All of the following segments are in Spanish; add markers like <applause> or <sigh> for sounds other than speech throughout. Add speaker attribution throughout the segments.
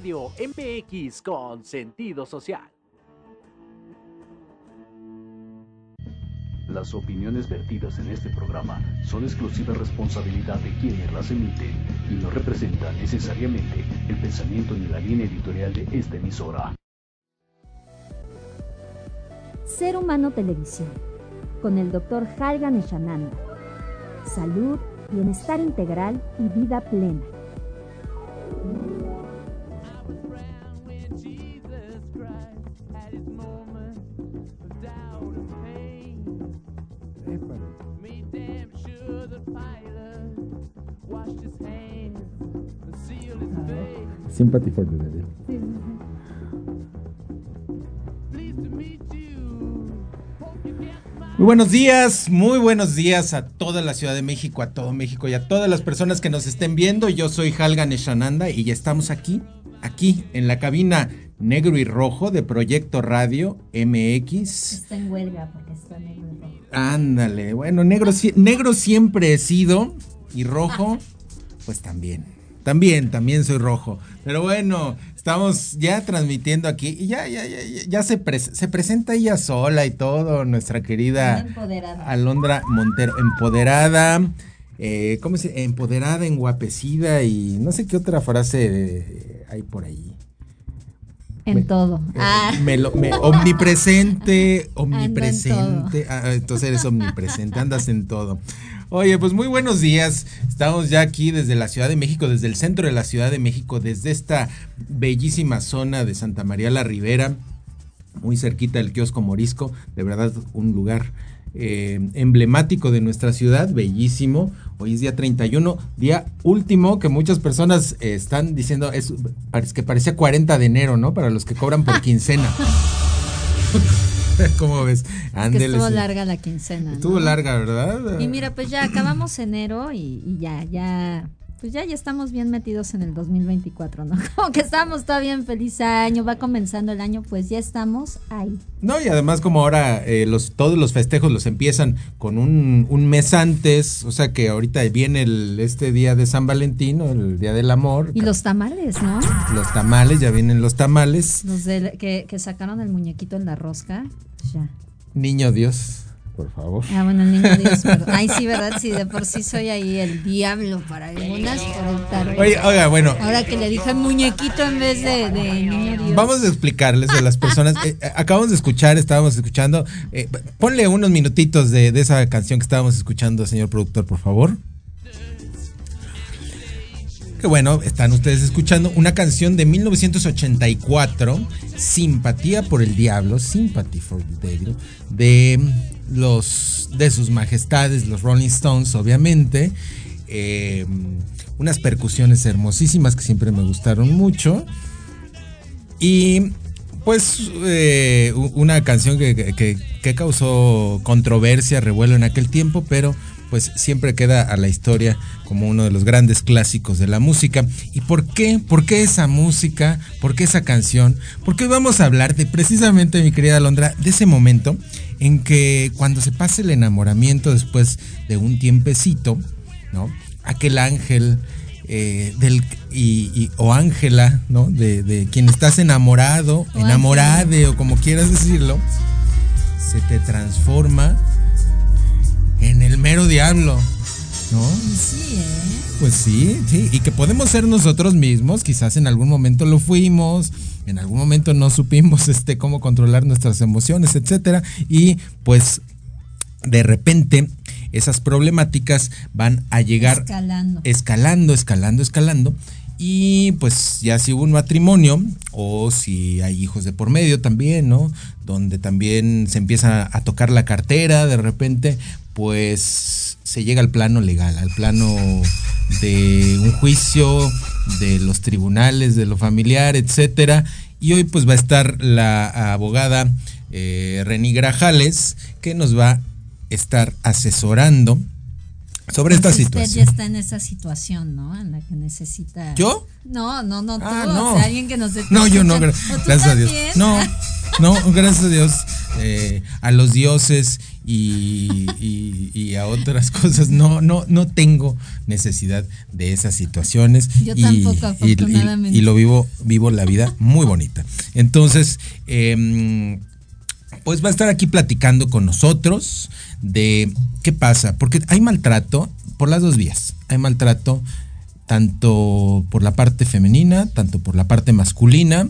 Speaker 1: Radio MX con sentido social.
Speaker 2: Las opiniones vertidas en este programa son exclusiva responsabilidad de quienes las emiten y no representan necesariamente el pensamiento ni la línea editorial de esta emisora.
Speaker 3: Ser Humano Televisión, con el Dr. Halgan Eshananda. Salud, bienestar integral y vida plena.
Speaker 4: Sympathy for the Devil. Muy buenos días, muy buenos días a toda la Ciudad de México, a todo México y a todas las personas que nos estén viendo. Yo soy Halgan Eshananda y ya estamos aquí, aquí en la cabina negro y rojo de Proyecto Radio MX.
Speaker 3: Está en huelga porque está negro y rojo.
Speaker 4: Ándale, bueno, negro, negro siempre he sido y rojo, <laughs> pues también. También, también soy rojo. Pero bueno, estamos ya transmitiendo aquí y ya, ya, ya, ya, se, se presenta ella sola y todo, nuestra querida. Alondra Montero, empoderada, eh, ¿cómo se Empoderada, enguapecida y no sé qué otra frase eh, hay por ahí.
Speaker 3: En todo.
Speaker 4: Eh,
Speaker 3: Ah,
Speaker 4: me lo- me- <laughs> omnipresente, omnipresente. Ah, entonces eres omnipresente, andas en todo. Oye, pues muy buenos días. Estamos ya aquí desde la Ciudad de México, desde el centro de la Ciudad de México, desde esta bellísima zona de Santa María la Ribera, muy cerquita del kiosco Morisco. De verdad, un lugar eh, emblemático de nuestra ciudad, bellísimo. Hoy es día 31, día último que muchas personas eh, están diciendo, es, parece que parece 40 de enero, ¿no? Para los que cobran por <laughs> quincena. <laughs> ¿Cómo ves?
Speaker 3: que
Speaker 4: Ándele,
Speaker 3: estuvo
Speaker 4: sí.
Speaker 3: larga la quincena. ¿no?
Speaker 4: Estuvo larga, ¿verdad?
Speaker 3: Y mira, pues ya acabamos enero y, y ya, ya, pues ya, ya estamos bien metidos en el 2024, ¿no? <laughs> Como que estamos todavía en feliz año, va comenzando el año, pues ya estamos ahí.
Speaker 4: No, y además como ahora eh, los, todos los festejos los empiezan con un, un mes antes, o sea que ahorita viene el, este día de San Valentín, el día del amor.
Speaker 3: Y los tamales, ¿no?
Speaker 4: Los tamales, ya vienen los tamales.
Speaker 3: Los del- que, que sacaron el muñequito en la rosca, ya.
Speaker 4: Niño Dios, por favor.
Speaker 3: Ah, bueno, el niño Dios, pero, <laughs> ay, sí, ¿verdad? Sí, de por sí soy ahí el diablo para algunas por el tarde.
Speaker 4: Oye, oiga, bueno,
Speaker 3: Ahora que le dije muñequito en vez de, de niño Dios.
Speaker 4: Vamos a explicarles a las personas. eh, eh, acabamos de escuchar, estábamos escuchando. eh, ponle unos minutitos de, de esa canción que estábamos escuchando, señor productor, por favor. Que bueno, están ustedes escuchando una canción de 1984, Simpatía por el Diablo, Sympathy for the Devil, de los de sus majestades, los Rolling Stones, obviamente. eh, unas percusiones hermosísimas que siempre me gustaron mucho. Y pues eh, una canción que, que- que causó controversia, revuelo en aquel tiempo, pero pues siempre queda a la historia como uno de los grandes clásicos de la música. ¿Y por qué? ¿Por qué esa música? ¿Por qué esa canción? Porque hoy vamos a hablar de precisamente, mi querida Alondra, de ese momento en que cuando se pasa el enamoramiento después de un tiempecito, ¿no? Aquel ángel eh, del y, y- o Ángela, ¿no? De, de quien estás enamorado,
Speaker 3: O
Speaker 4: enamorade o como quieras decirlo, se te transforma en el mero diablo, ¿no?
Speaker 3: Sí, ¿eh?
Speaker 4: Pues sí, sí, y que podemos ser nosotros mismos, quizás en algún momento lo fuimos, en algún momento no supimos <laughs> este cómo controlar nuestras emociones, etcétera, y pues de repente esas problemáticas van a llegar
Speaker 3: Escalando.
Speaker 4: escalando, escalando, escalando. Y pues ya si hubo un matrimonio o si hay hijos de por medio también, ¿no? Donde también se empieza a tocar la cartera de repente, pues se llega al plano legal, al plano de un juicio, de los tribunales, de lo familiar, etcétera. Y hoy pues va a estar la abogada eh, Reni Grajales que nos va a estar asesorando sobre esta
Speaker 3: Entonces, Usted ya
Speaker 4: situación.
Speaker 3: está en esa situación, ¿no? En la que necesita.
Speaker 4: ¿Yo?
Speaker 3: No, no, no, tú.
Speaker 4: Ah,
Speaker 3: o
Speaker 4: no.
Speaker 3: sea, alguien que nos
Speaker 4: No, yo no.
Speaker 3: ¿O
Speaker 4: gracias a Dios. No, <laughs> no, gracias a Dios. eh, a los dioses y, y- y a otras <laughs> cosas. No, no, no tengo necesidad de esas situaciones.
Speaker 3: Yo
Speaker 4: y,
Speaker 3: tampoco, afortunadamente.
Speaker 4: y lo vivo, vivo la vida muy bonita. Entonces, em, pues va a estar aquí platicando con nosotros de qué pasa, porque hay maltrato por las dos vías. Hay maltrato tanto por la parte femenina, tanto por la parte masculina.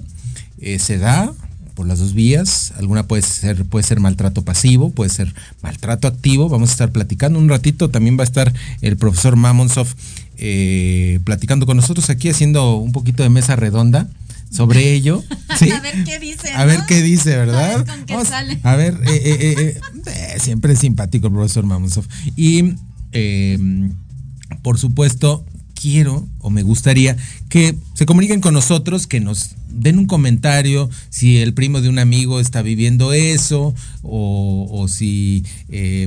Speaker 4: Eh, se da por las dos vías. Alguna puede ser, puede ser maltrato pasivo, puede ser maltrato activo. Vamos a estar platicando un ratito. También va a estar el profesor Mamonsov eh, platicando con nosotros aquí, haciendo un poquito de mesa redonda sobre ello. ¿sí? <laughs>
Speaker 3: A ver qué dice.
Speaker 4: A ver qué dice, ¿verdad?
Speaker 3: A ver con qué
Speaker 4: Vamos-
Speaker 3: sale.
Speaker 4: A ver, eh, eh, eh, eh, siempre es simpático el profesor Mamonsov. Y, eh, por supuesto, quiero o me gustaría que se comuniquen con nosotros, que nos den un comentario si el primo de un amigo está viviendo eso o, o si eh,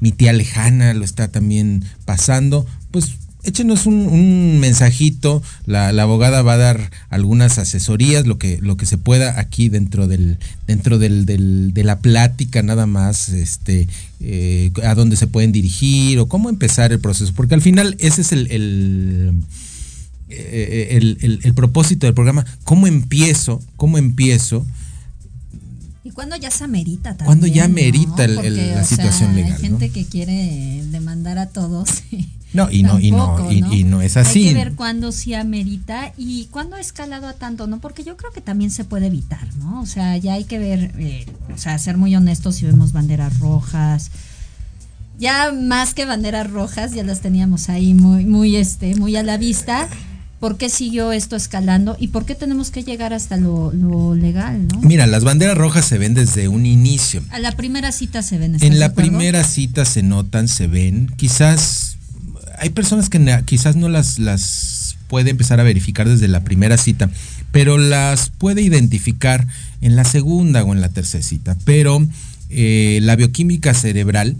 Speaker 4: mi tía lejana lo está también pasando. Pues échenos un, mensajito, la, abogada va a dar algunas asesorías, lo que, lo que se pueda aquí dentro del, dentro del, del- de la plática, nada más, este, eh, a dónde se pueden dirigir o cómo empezar el proceso, porque al final ese es el, el, eh, el- el- propósito del programa, cómo empiezo, cómo empiezo
Speaker 3: ¿Y cuándo ya se amerita también?
Speaker 4: Cuándo ya amerita la
Speaker 3: o sea,
Speaker 4: situación legal,
Speaker 3: Hay gente
Speaker 4: ¿no?
Speaker 3: que quiere demandar a todos.
Speaker 4: No, <laughs> y no, y no, y no es así.
Speaker 3: Hay que ver cuándo sí amerita y cuándo ha escalado a tanto, ¿no? Porque yo creo que también se puede evitar, ¿no? O sea, ya hay que ver, eh, o sea, ser muy honestos si vemos banderas rojas. Ya más que banderas rojas, ya las teníamos ahí muy, muy, este, muy a la vista. ¿Por qué siguió esto escalando y por qué tenemos que llegar hasta lo, lo legal, ¿no?
Speaker 4: Mira, las banderas rojas se ven desde un inicio.
Speaker 3: A la primera cita se ven. ¿estás
Speaker 4: En la primera cita se notan, se ven. Quizás hay personas que quizás no las, las puede empezar a verificar desde la primera cita, pero las puede identificar en la segunda o en la tercera cita. Pero eh, la bioquímica cerebral,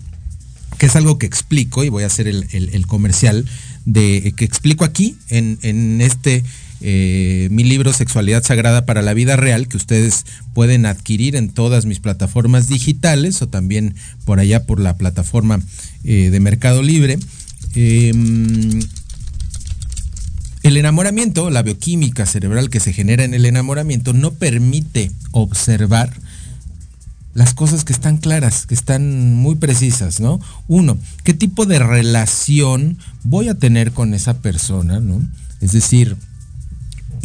Speaker 4: que es algo que explico, y voy a hacer el, el- el comercial de que explico aquí en, en este eh, mi libro Sexualidad Sagrada para la Vida Real, que ustedes pueden adquirir en todas mis plataformas digitales o también por allá por la plataforma eh, de Mercado Libre. Em, el enamoramiento, la bioquímica cerebral que se genera en el enamoramiento, no permite observar las cosas que están claras, que están muy precisas, ¿no? Uno, ¿qué tipo de relación voy a tener con esa persona, ¿no? Es decir,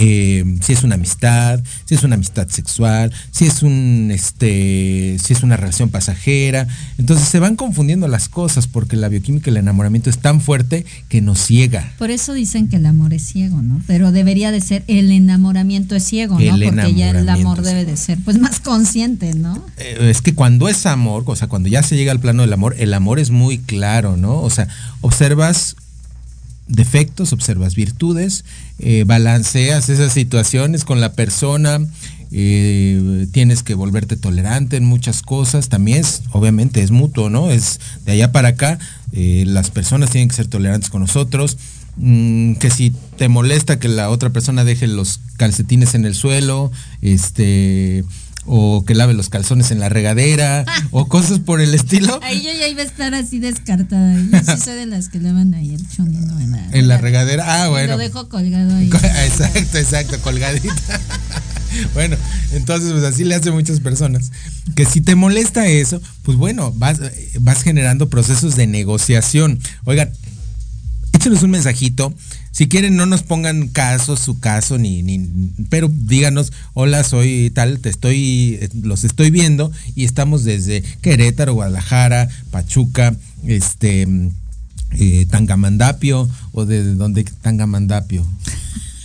Speaker 4: eh, si es una amistad, si es una amistad sexual, si es un este, si es una relación pasajera. Entonces se van confundiendo las cosas porque la bioquímica y el enamoramiento es tan fuerte que nos ciega.
Speaker 3: Por eso dicen que el amor es ciego, ¿no? Pero debería de ser el enamoramiento es ciego, ¿no?
Speaker 4: El
Speaker 3: Porque ya el amor debe de ser pues más consciente, ¿no?
Speaker 4: Eh, es que cuando es amor, o sea, cuando ya se llega al plano del amor, el amor es muy claro, ¿no? O sea, observas defectos, observas virtudes, eh, balanceas esas situaciones con la persona, eh, tienes que volverte tolerante en muchas cosas, también es, obviamente es mutuo, ¿no? Es de allá para acá, eh, las personas tienen que ser tolerantes con nosotros, mm, que si te molesta que la otra persona deje los calcetines en el suelo, este o que lave los calzones en la regadera <laughs> o cosas por el estilo.
Speaker 3: Ahí yo ya iba a estar así descartada. Yo sí <laughs> soy de las que levan ahí el chonino en la,
Speaker 4: En la regadera. Ah, bueno.
Speaker 3: Lo dejo colgado ahí. <laughs>
Speaker 4: Exacto, exacto, colgadita. Bueno, entonces pues así le hacen muchas personas. Que si te molesta eso, pues bueno, vas, vas generando procesos de negociación. Oigan, échenos un mensajito. Si quieren, no nos pongan caso, su caso, ni, ni, pero díganos, hola, soy tal, te estoy, eh, los estoy viendo y estamos desde Querétaro, Guadalajara, Pachuca, este, eh, Tangamandapio, o de dónde Tangamandapio.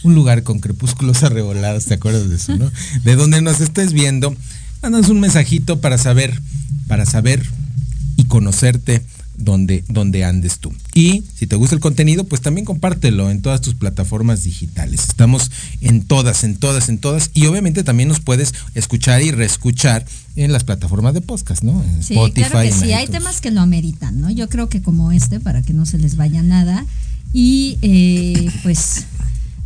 Speaker 4: Un lugar con crepúsculos arrebolados, ¿te acuerdas de eso, no? De donde nos estés viendo, mándanos un mensajito para saber, para saber y conocerte donde, donde andes tú. Y si te gusta el contenido, pues también compártelo en todas tus plataformas digitales. Estamos en todas, en todas, en todas. Y obviamente también nos puedes escuchar y reescuchar en las plataformas de podcast, ¿no? En
Speaker 3: Sí, claro que sí, hay temas que lo ameritan, ¿no? Yo creo que como este, para que no se les vaya nada. Y eh, pues,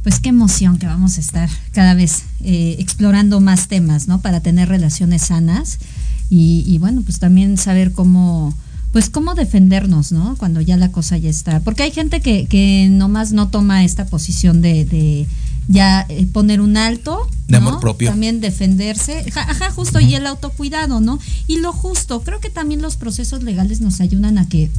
Speaker 3: pues qué emoción que vamos a estar cada vez eh, explorando más temas, ¿no? Para tener relaciones sanas. y, y bueno, pues también saber cómo pues cómo defendernos, ¿no? Cuando ya la cosa ya está. Porque hay gente que, que nomás no toma esta posición de, de ya eh, poner un alto.
Speaker 4: De
Speaker 3: ¿no?
Speaker 4: amor propio.
Speaker 3: También defenderse. Ajá, justo, y el autocuidado, ¿no? Y lo justo, creo que también los procesos legales nos ayudan a que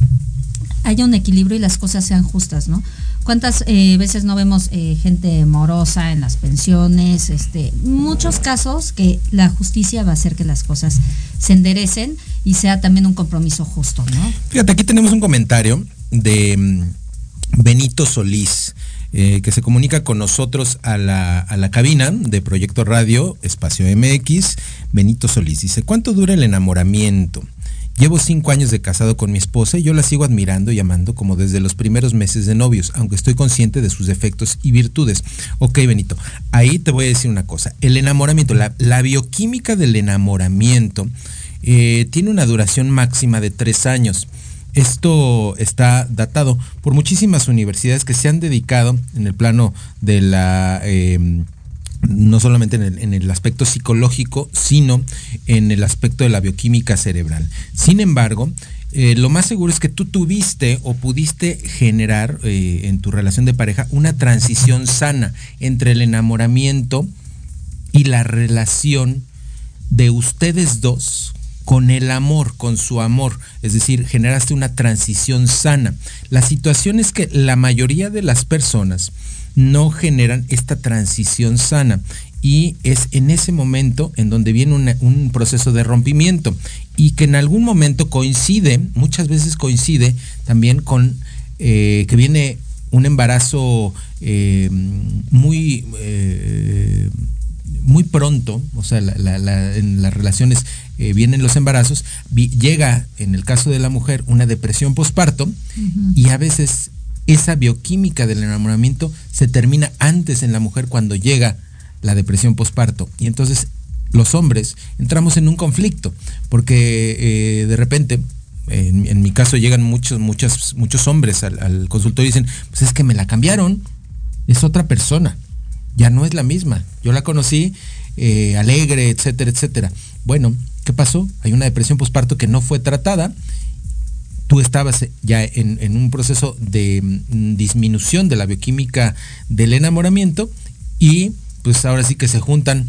Speaker 3: haya un equilibrio y las cosas sean justas, ¿no? ¿Cuántas eh, veces no vemos eh, gente morosa en las pensiones? Este, muchos casos que la justicia va a hacer que las cosas se enderecen y sea también un compromiso justo, ¿no?
Speaker 4: Fíjate, aquí tenemos un comentario de mm, Benito Solís, eh, que se comunica con nosotros a la, a la cabina de Proyecto Radio Espacio MX. Benito Solís dice, ¿cuánto dura el enamoramiento? Llevo cinco años de casado con mi esposa y yo la sigo admirando y amando como desde los primeros meses de novios, aunque estoy consciente de sus defectos y virtudes. Ok, Benito, ahí te voy a decir una cosa. El enamoramiento, la, bioquímica del enamoramiento eh, tiene una duración máxima de tres años. Esto está datado por muchísimas universidades que se han dedicado en el plano de la... eh, no solamente en el, en el, aspecto psicológico, sino en el aspecto de la bioquímica cerebral. Sin embargo, eh, lo más seguro es que tú tuviste o pudiste generar eh, en tu relación de pareja una transición sana entre el enamoramiento y la relación de ustedes dos con el amor, con su amor, es decir, generaste una transición sana. La situación es que la mayoría de las personas no generan esta transición sana y es en ese momento en donde viene una, un proceso de rompimiento y que en algún momento coincide, muchas veces coincide también con eh, que viene un embarazo eh, muy... Eh, muy pronto, o sea, la, la, la, en las relaciones eh, vienen los embarazos, vi, llega en el caso de la mujer una depresión posparto uh -huh. y a veces esa bioquímica del enamoramiento se termina antes en la mujer cuando llega la depresión posparto. Y entonces los hombres entramos en un conflicto, porque eh, de repente, en, mi caso llegan muchos, muchos, muchos hombres al, al consultorio y dicen, pues es que me la cambiaron, es otra persona ya no es la misma. Yo la conocí eh, alegre, etcétera, etcétera. Bueno, ¿qué pasó? Hay una depresión posparto que no fue tratada. Tú estabas ya en, en, un proceso de mm, disminución de la bioquímica del enamoramiento y pues ahora sí que se juntan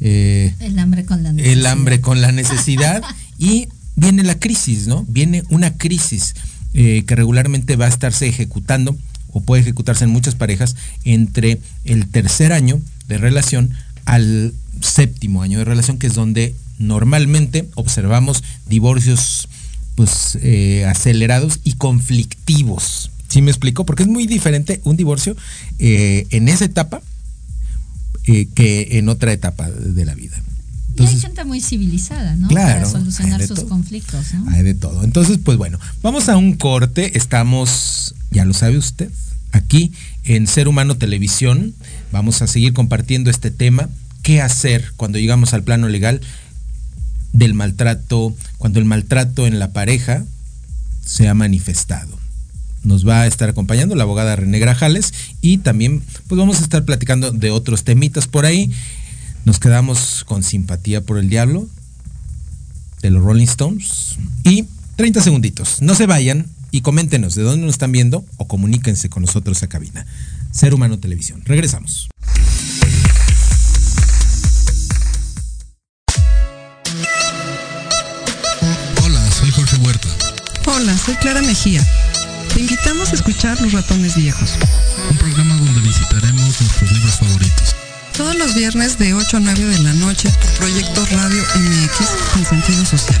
Speaker 3: eh, el hambre con la
Speaker 4: necesidad. El hambre con la necesidad <laughs> y viene la crisis, ¿no? Viene una crisis eh, que regularmente va a estarse ejecutando o puede ejecutarse en muchas parejas entre el tercer año de relación al séptimo año de relación, que es donde normalmente observamos divorcios pues eh, acelerados y conflictivos. ¿Sí me explico? Porque es muy diferente un divorcio eh, en esa etapa eh, que en otra etapa de la vida.
Speaker 3: Entonces, y hay gente muy civilizada, ¿no?
Speaker 4: Claro,
Speaker 3: Para solucionar sus conflictos, ¿no?
Speaker 4: Hay de todo. Entonces, pues bueno, vamos a un corte. Estamos, ya lo sabe usted, aquí en Ser Humano Televisión. Vamos a seguir compartiendo este tema. ¿Qué hacer cuando llegamos al plano legal del maltrato, cuando el maltrato en la pareja se ha manifestado? Nos va a estar acompañando la abogada René Grajales y también pues vamos a estar platicando de otros temitas por ahí. Nos quedamos con simpatía por el diablo de los Rolling Stones y 30 segunditos. No se vayan y coméntenos de dónde nos están viendo o comuníquense con nosotros a cabina. Ser Humano Televisión. Regresamos.
Speaker 5: Hola, soy
Speaker 6: Clara Mejía. Te invitamos a escuchar Los Ratones Viejos.
Speaker 5: Un programa donde visitaremos nuestros libros favoritos.
Speaker 6: Todos los viernes de 8 a 9 de la noche por Proyecto Radio MX con sentido social.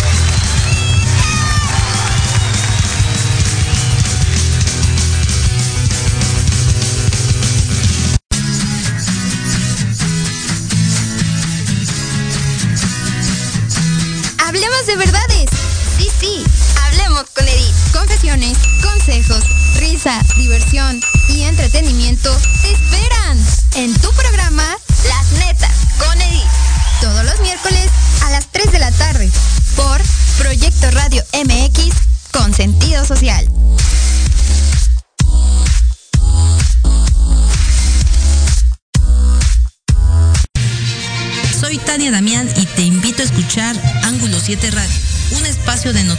Speaker 7: De verdades. Sí, sí. Hablemos con Edith. Confesión opiniones, consejos, risa, diversión y entretenimiento te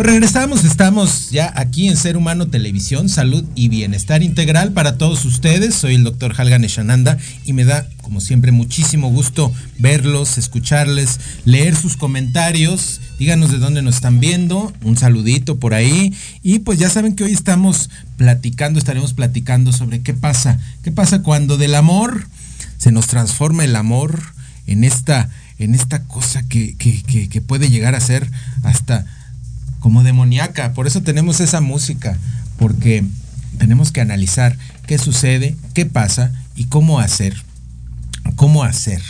Speaker 4: Pues regresamos, estamos ya aquí en Ser Humano Televisión, Salud y Bienestar Integral para todos ustedes. Soy el doctor Halgan Eshananda y me da, como siempre, muchísimo gusto verlos, escucharles, leer sus comentarios. Díganos de dónde nos están viendo, un saludito por ahí. Y pues ya saben que hoy estamos platicando, estaremos platicando sobre qué pasa, qué pasa cuando del amor se nos transforma el amor en esta, en esta cosa que, que, puede llegar a ser hasta como demoníaca. Por eso tenemos esa música, porque tenemos que analizar qué sucede, qué pasa y cómo hacer. Cómo hacer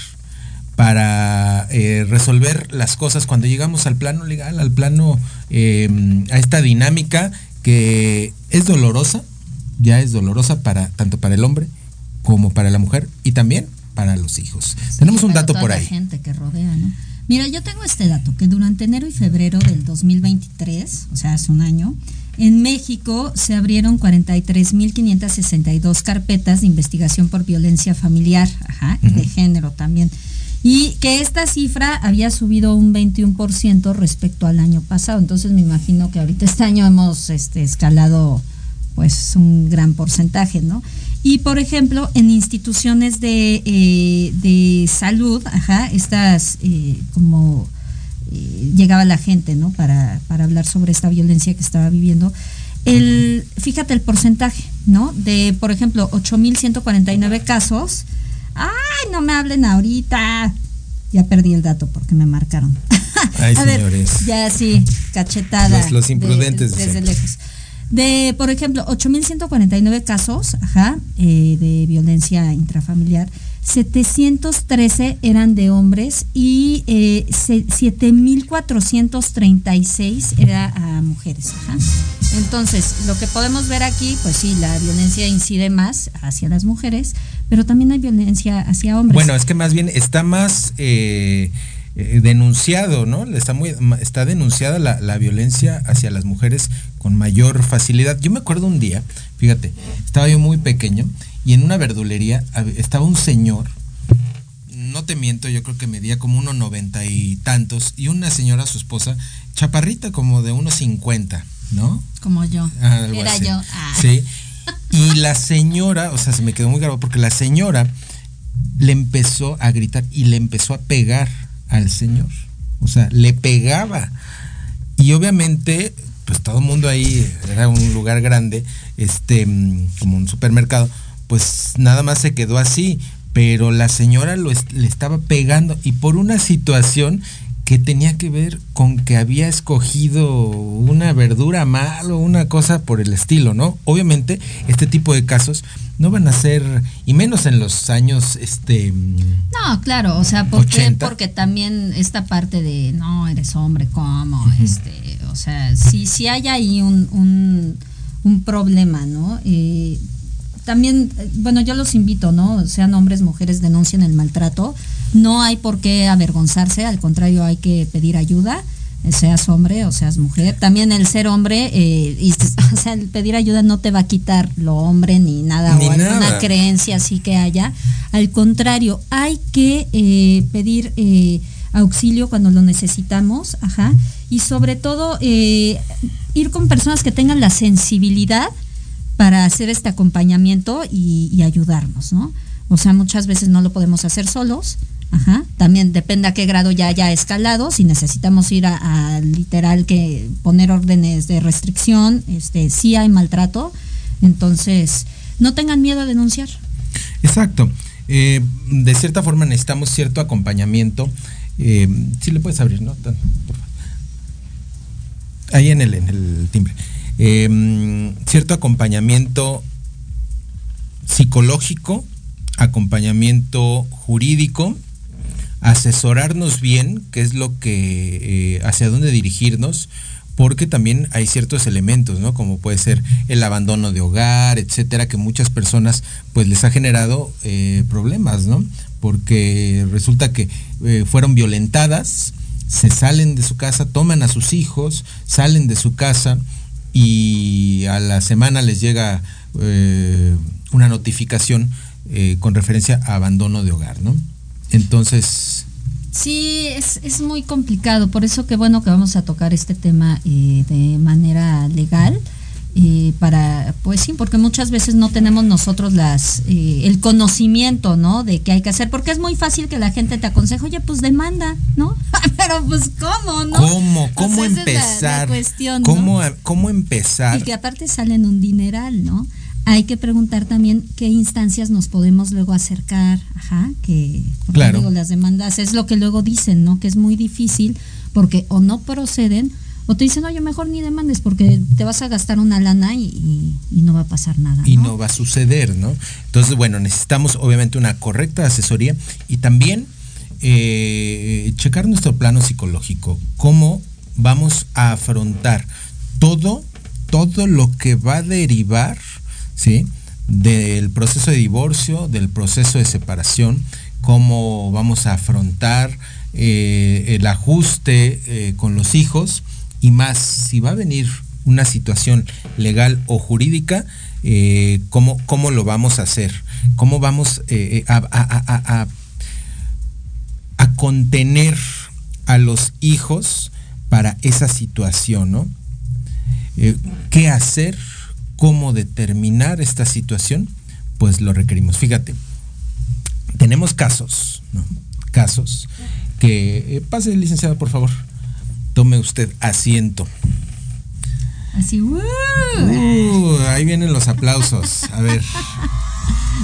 Speaker 4: para eh, resolver las cosas cuando llegamos al plano legal, al plano, eh, a esta dinámica que es dolorosa, ya es dolorosa para tanto para el hombre como para la mujer y también para los hijos. Sí, Tenemos un dato por ahí.
Speaker 3: La gente que rodea, ¿no? Mira, yo tengo este dato, que durante enero y febrero del 2023, o sea, hace un año, en México se abrieron 43.562 carpetas de investigación por violencia familiar, ajá, uh -huh. de género también. Y que esta cifra había subido un 21% respecto al año pasado. Entonces me imagino que ahorita este año hemos este, escalado pues un gran porcentaje, ¿no? Y por ejemplo, en instituciones de, eh, de salud, ajá, estas eh, como eh, llegaba la gente, ¿no? Para, para hablar sobre esta violencia que estaba viviendo. El, fíjate el porcentaje, ¿no? De, por ejemplo, 8.149 casos. ¡Ay, no me hablen ahorita! Ya perdí el dato porque me marcaron.
Speaker 4: Ay, <laughs> A señores.
Speaker 3: Ver, ya sí, cachetada.
Speaker 4: Los, los imprudentes.
Speaker 3: De, desde lejos de, por ejemplo, 8.149 casos ajá, eh, de violencia intrafamiliar, 713 eran de hombres y eh, 7.436 era a mujeres. Ajá. Entonces, lo que podemos ver aquí, pues sí, la violencia incide más hacia las mujeres, pero también hay violencia hacia hombres.
Speaker 4: Bueno, es que más bien está más... Eh, eh, denunciado, ¿no? Está, muy, está denunciada la, la, violencia hacia las mujeres con mayor facilidad. Yo me acuerdo un día, fíjate, estaba yo muy pequeño y en una verdulería estaba un señor, no te miento, yo creo que medía como unos noventa y tantos, y una señora, su esposa, chaparrita como de unos cincuenta, ¿no?
Speaker 3: Como yo. Era
Speaker 4: así.
Speaker 3: yo. Ah.
Speaker 4: Sí. Y la señora, o sea, se me quedó muy grabado porque la señora le empezó a gritar y le empezó a pegar al Señor. O sea, le pegaba. Y obviamente, pues todo el mundo ahí, era un lugar grande, este, como un supermercado, pues nada más se quedó así. Pero la señora lo le estaba pegando y por una situación que tenía que ver con que había escogido una verdura mal o una cosa por el estilo, ¿no? Obviamente, este tipo de casos no van a ser, y menos en los años, este...
Speaker 3: No, claro, o sea, ¿por qué? Porque también esta parte de, no, eres hombre, ¿cómo? Uh -huh. Este, o sea, si, si hay ahí un, un, un problema, ¿no? Eh, también, bueno, yo los invito, ¿no? Sean hombres, mujeres, denuncien el maltrato. No hay por qué avergonzarse, al contrario, hay que pedir ayuda seas hombre o seas mujer. También el ser hombre, eh, y, <laughs> o sea, el pedir ayuda no te va a quitar lo hombre ni nada
Speaker 4: ni
Speaker 3: o alguna creencia así que haya. Al contrario, hay que eh, pedir eh, auxilio cuando lo necesitamos, ajá, y sobre todo eh, ir con personas que tengan la sensibilidad para hacer este acompañamiento y, y ayudarnos, ¿no? O sea, muchas veces no lo podemos hacer solos Ajá. También depende a qué grado ya haya escalado. Si necesitamos ir a, literal que poner órdenes de restricción, este, sí hay maltrato. Entonces, no tengan miedo a denunciar.
Speaker 4: Exacto. Eh, de cierta forma necesitamos cierto acompañamiento. Eh, si le puedes abrir, ¿no? Por favor. Ahí en el, en el timbre. Eh, cierto acompañamiento psicológico, acompañamiento jurídico, asesorarnos bien, qué es lo que, eh, hacia dónde dirigirnos, porque también hay ciertos elementos, ¿no? Como puede ser el abandono de hogar, etcétera, que muchas personas pues les ha generado eh, problemas, ¿no? Porque resulta que eh, fueron violentadas, se salen de su casa, toman a sus hijos, salen de su casa y a la semana les llega una notificación con referencia a abandono de hogar, ¿no? Entonces,
Speaker 3: Sí, es, es muy complicado, por eso que bueno que vamos a tocar este tema eh, de manera legal. eh, para, pues sí, porque muchas veces no tenemos nosotros las eh, el conocimiento, ¿no? De qué hay que hacer, porque es muy fácil que la gente te aconseje, oye, pues demanda, ¿no? <laughs> Pero pues cómo, ¿no?
Speaker 4: ¿cómo? ¿Cómo
Speaker 3: sea, esa es la- la
Speaker 4: empezar?
Speaker 3: cuestión, ¿no?
Speaker 4: ¿Cómo, ¿Cómo empezar?
Speaker 3: Y que aparte salen un dineral, ¿no? Hay que preguntar también qué instancias nos podemos luego acercar, ajá, que porque
Speaker 4: Claro.
Speaker 3: digo, las demandas es lo que luego dicen, ¿no? Que es muy difícil porque o no proceden o te dicen, oye, mejor ni demandes porque te vas a gastar una lana y, y- y no va a pasar nada.
Speaker 4: y
Speaker 3: ¿no?
Speaker 4: no va a suceder, ¿no? Entonces, bueno, necesitamos obviamente una correcta asesoría y también eh, checar nuestro plano psicológico, cómo vamos a afrontar todo, todo lo que va a derivar, Del proceso de divorcio, del proceso de separación, cómo vamos a afrontar eh, el ajuste eh, con los hijos y más, si va a venir una situación legal o jurídica, eh, ¿cómo, cómo lo vamos a hacer, cómo vamos a, a- contener a los hijos para esa situación, ¿no? ¿Qué hacer? ¿Cómo determinar esta situación? Pues lo requerimos. Fíjate, tenemos casos, ¿no? Casos que... eh, pase, licenciado, por favor. Tome usted asiento.
Speaker 3: Así, ¡uh!
Speaker 4: Uh, ahí vienen los aplausos. A ver.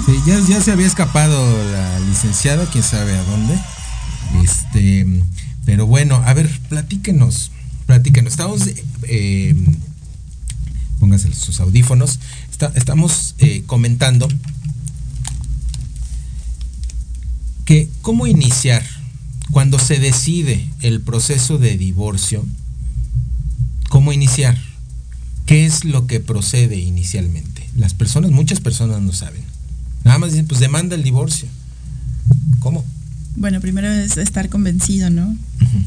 Speaker 4: Sí, ya, ya se había escapado la licenciada, quién sabe a dónde. Este, pero bueno, a ver, platíquenos. Platíquenos. Estamos. Eh, pónganse sus audífonos. Está- estamos eh, comentando que cómo iniciar cuando se decide el proceso de divorcio. ¿Cómo iniciar? ¿Qué es lo que procede inicialmente? Las personas, muchas personas no saben. Nada más dicen, pues demanda el divorcio. ¿Cómo?
Speaker 8: Bueno, primero es estar convencido, ¿no?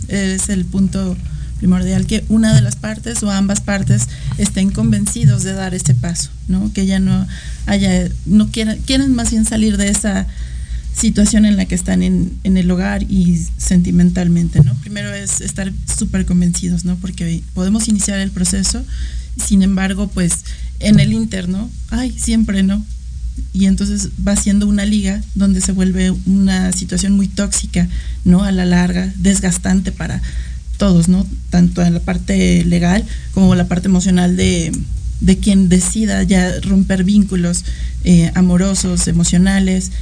Speaker 8: Es el punto primordial que una de las partes o ambas partes estén convencidos de dar ese paso, ¿no? Que ya no haya, no quieran, quieren más bien salir de esa situación en la que están en, en el hogar y sentimentalmente, ¿no? Primero es estar súper convencidos, ¿no? Porque podemos iniciar el proceso, sin embargo, pues en el interno, ay, siempre no. Y entonces va siendo una liga donde se vuelve una situación muy tóxica, ¿no? A la larga, desgastante para todos, ¿no? Tanto en la parte legal como la parte emocional de, de quien decida ya romper vínculos eh, amorosos, emocionales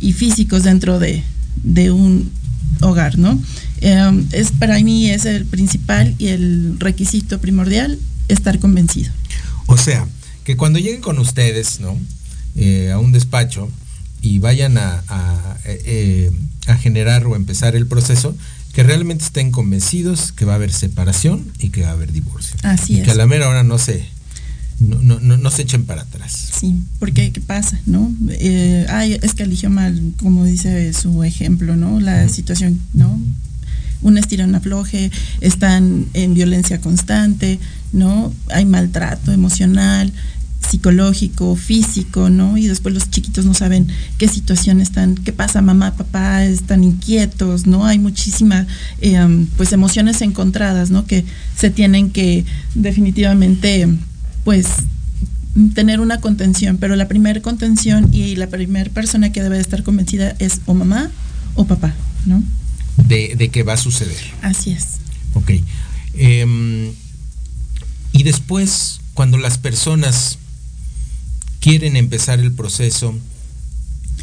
Speaker 8: y físicos dentro de, de un hogar, ¿no? Eh, es para mí es el principal y el requisito primordial estar convencido.
Speaker 4: O sea, que cuando lleguen con ustedes, ¿no? Eh, a un despacho y vayan a, a, eh, a generar o empezar el proceso, que realmente estén convencidos que va a haber separación y que va a haber divorcio.
Speaker 8: Así
Speaker 4: y
Speaker 8: es.
Speaker 4: que a la mera hora no se, no, no, no, no se echen para atrás.
Speaker 8: Sí, porque ¿qué pasa? ¿No? Eh, ay, es que eligió mal, como dice su ejemplo, ¿no? La situación, ¿no? Un estirón afloje, están en violencia constante, ¿no? Hay maltrato emocional, psicológico, físico, ¿no? Y después los chiquitos no saben qué situación están, qué pasa, mamá, papá, están inquietos, ¿no? Hay muchísimas, eh, pues, emociones encontradas, ¿no? Que se tienen que definitivamente, pues, tener una contención, pero la primera contención y la primera persona que debe de estar convencida es o mamá o papá. ¿no?
Speaker 4: De, de que va a suceder.
Speaker 8: Así es.
Speaker 4: Ok. Em, y después, cuando las personas quieren empezar el proceso,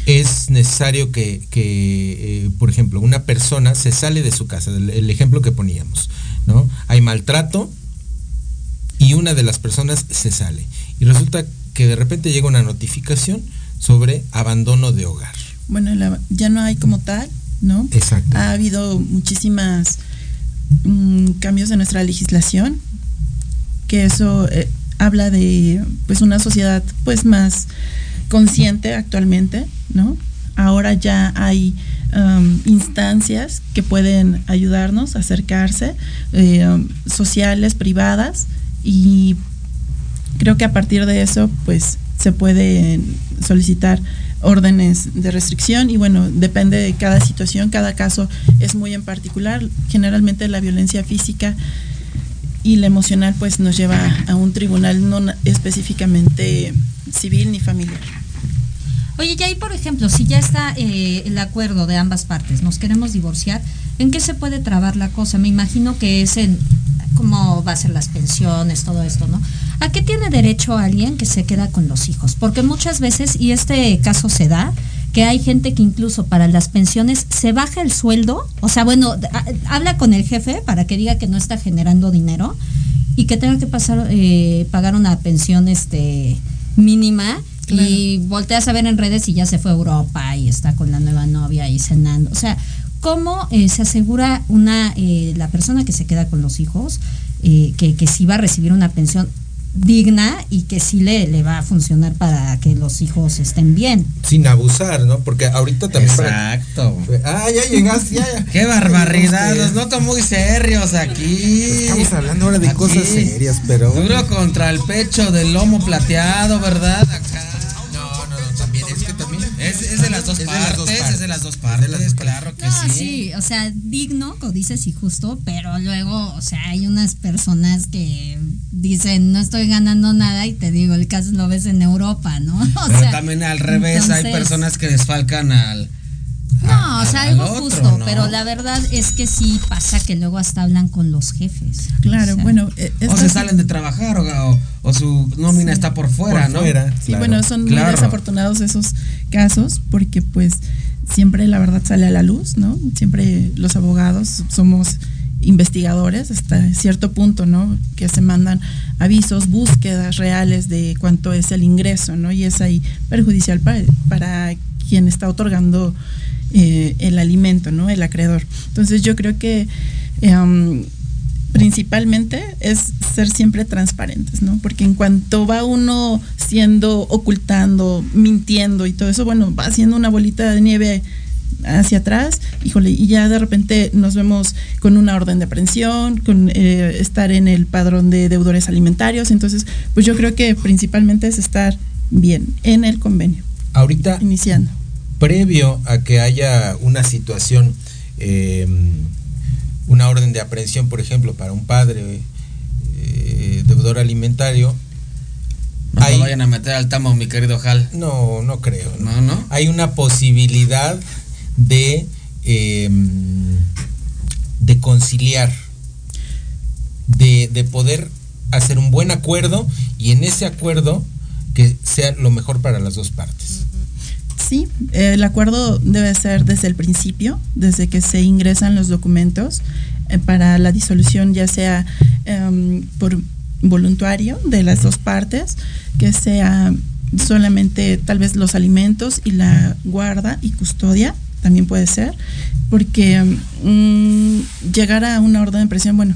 Speaker 4: es necesario que, que eh, por ejemplo, una persona se sale de su casa, el, el, ejemplo que poníamos, ¿no? Hay maltrato y una de las personas se sale. Y resulta que de repente llega una notificación sobre abandono de hogar.
Speaker 8: Bueno, la, ya no hay como tal, ¿no?
Speaker 4: Exacto.
Speaker 8: Ha habido muchísimas mm, cambios en nuestra legislación, que eso eh, habla de pues una sociedad pues más consciente actualmente, ¿no? Ahora ya hay um, instancias que pueden ayudarnos a acercarse, eh, um, sociales, privadas, y creo que a partir de eso, pues se puede solicitar órdenes de restricción y bueno, depende de cada situación, cada caso es muy en particular. Generalmente la violencia física y la emocional pues nos lleva a un tribunal no específicamente civil ni familiar.
Speaker 3: Oye, y ahí, por ejemplo, si ya está eh, el acuerdo de ambas partes, nos queremos divorciar, ¿en qué se puede trabar la cosa? Me imagino que es en cómo va a ser las pensiones, todo esto, ¿no? ¿A qué tiene derecho alguien que se queda con los hijos? Porque muchas veces, y este caso se da, que hay gente que incluso para las pensiones se baja el sueldo, o sea, bueno, habla con el jefe para que diga que no está generando dinero y que tenga que pasar, eh, pagar una pensión este, mínima Claro. y volteas a ver en redes y ya se fue a Europa y está con la nueva novia y cenando. O sea, ¿cómo eh, se asegura una eh, la persona que se queda con los hijos eh, que, que sí va a recibir una pensión digna y que sí le, le va a funcionar para que los hijos estén bien?
Speaker 4: Sin abusar, ¿no? Porque ahorita también...
Speaker 9: Exacto.
Speaker 4: Para... Ah, ya llegaste, ya, ya.
Speaker 9: Qué barbaridad, los noto muy serios aquí.
Speaker 4: Estamos hablando ahora de
Speaker 9: aquí.
Speaker 4: cosas serias, pero...
Speaker 9: Duro contra el pecho del lomo plateado, ¿verdad? Acá. De las dos, es partes, de las dos partes, es de las dos partes, claro que
Speaker 3: no,
Speaker 9: sí.
Speaker 3: sí, o sea, digno, como dices, y justo, pero luego, o sea, hay unas personas que dicen, no estoy ganando nada, y te digo, el caso lo ves en Europa, ¿no? <laughs> O
Speaker 9: pero
Speaker 3: sea,
Speaker 9: también al revés,
Speaker 3: entonces,
Speaker 9: hay personas que desfalcan al...
Speaker 3: No, o sea, algo
Speaker 9: otro,
Speaker 3: justo,
Speaker 9: ¿no?
Speaker 3: pero la verdad es que sí pasa que luego hasta hablan con los jefes.
Speaker 8: Claro,
Speaker 3: o sea,
Speaker 8: bueno. Eh,
Speaker 9: o se salen de trabajar o, o, o su nómina sí, está por fuera,
Speaker 4: por
Speaker 9: ¿no?
Speaker 4: Fuera,
Speaker 8: sí, claro. bueno, son claro. muy desafortunados esos casos porque pues siempre la verdad sale a la luz, ¿no? Siempre los abogados somos investigadores hasta cierto punto, ¿no? Que se mandan avisos, búsquedas reales de cuánto es el ingreso, ¿no? Y es ahí perjudicial para, para quien está otorgando eh, el alimento, ¿no? El acreedor. Entonces yo creo que um, principalmente es ser siempre transparentes, ¿no? Porque en cuanto va uno siendo, ocultando, mintiendo y todo eso, bueno, va haciendo una bolita de nieve hacia atrás, híjole, y ya de repente nos vemos con una orden de aprehensión, con eh, estar en el padrón de deudores alimentarios, entonces, pues yo creo que principalmente es estar bien en el convenio.
Speaker 4: Ahorita,
Speaker 8: iniciando.
Speaker 4: Previo a que haya una situación, eh, una orden de aprehensión, por ejemplo, para un padre eh, deudor alimentario,
Speaker 9: no hay, vayan a meter al tamo, mi querido Hal.
Speaker 4: No, no creo.
Speaker 9: No, no.
Speaker 4: Hay una posibilidad de, eh, de conciliar, de, de, poder hacer un buen acuerdo y en ese acuerdo que sea lo mejor para las dos partes.
Speaker 8: Sí, el acuerdo debe ser desde el principio, desde que se ingresan los documentos eh, para la disolución, ya sea eh, por voluntario de las dos partes, que sea solamente tal vez los alimentos y la guarda y custodia, también puede ser, porque mmm, llegar a una orden de presión, bueno,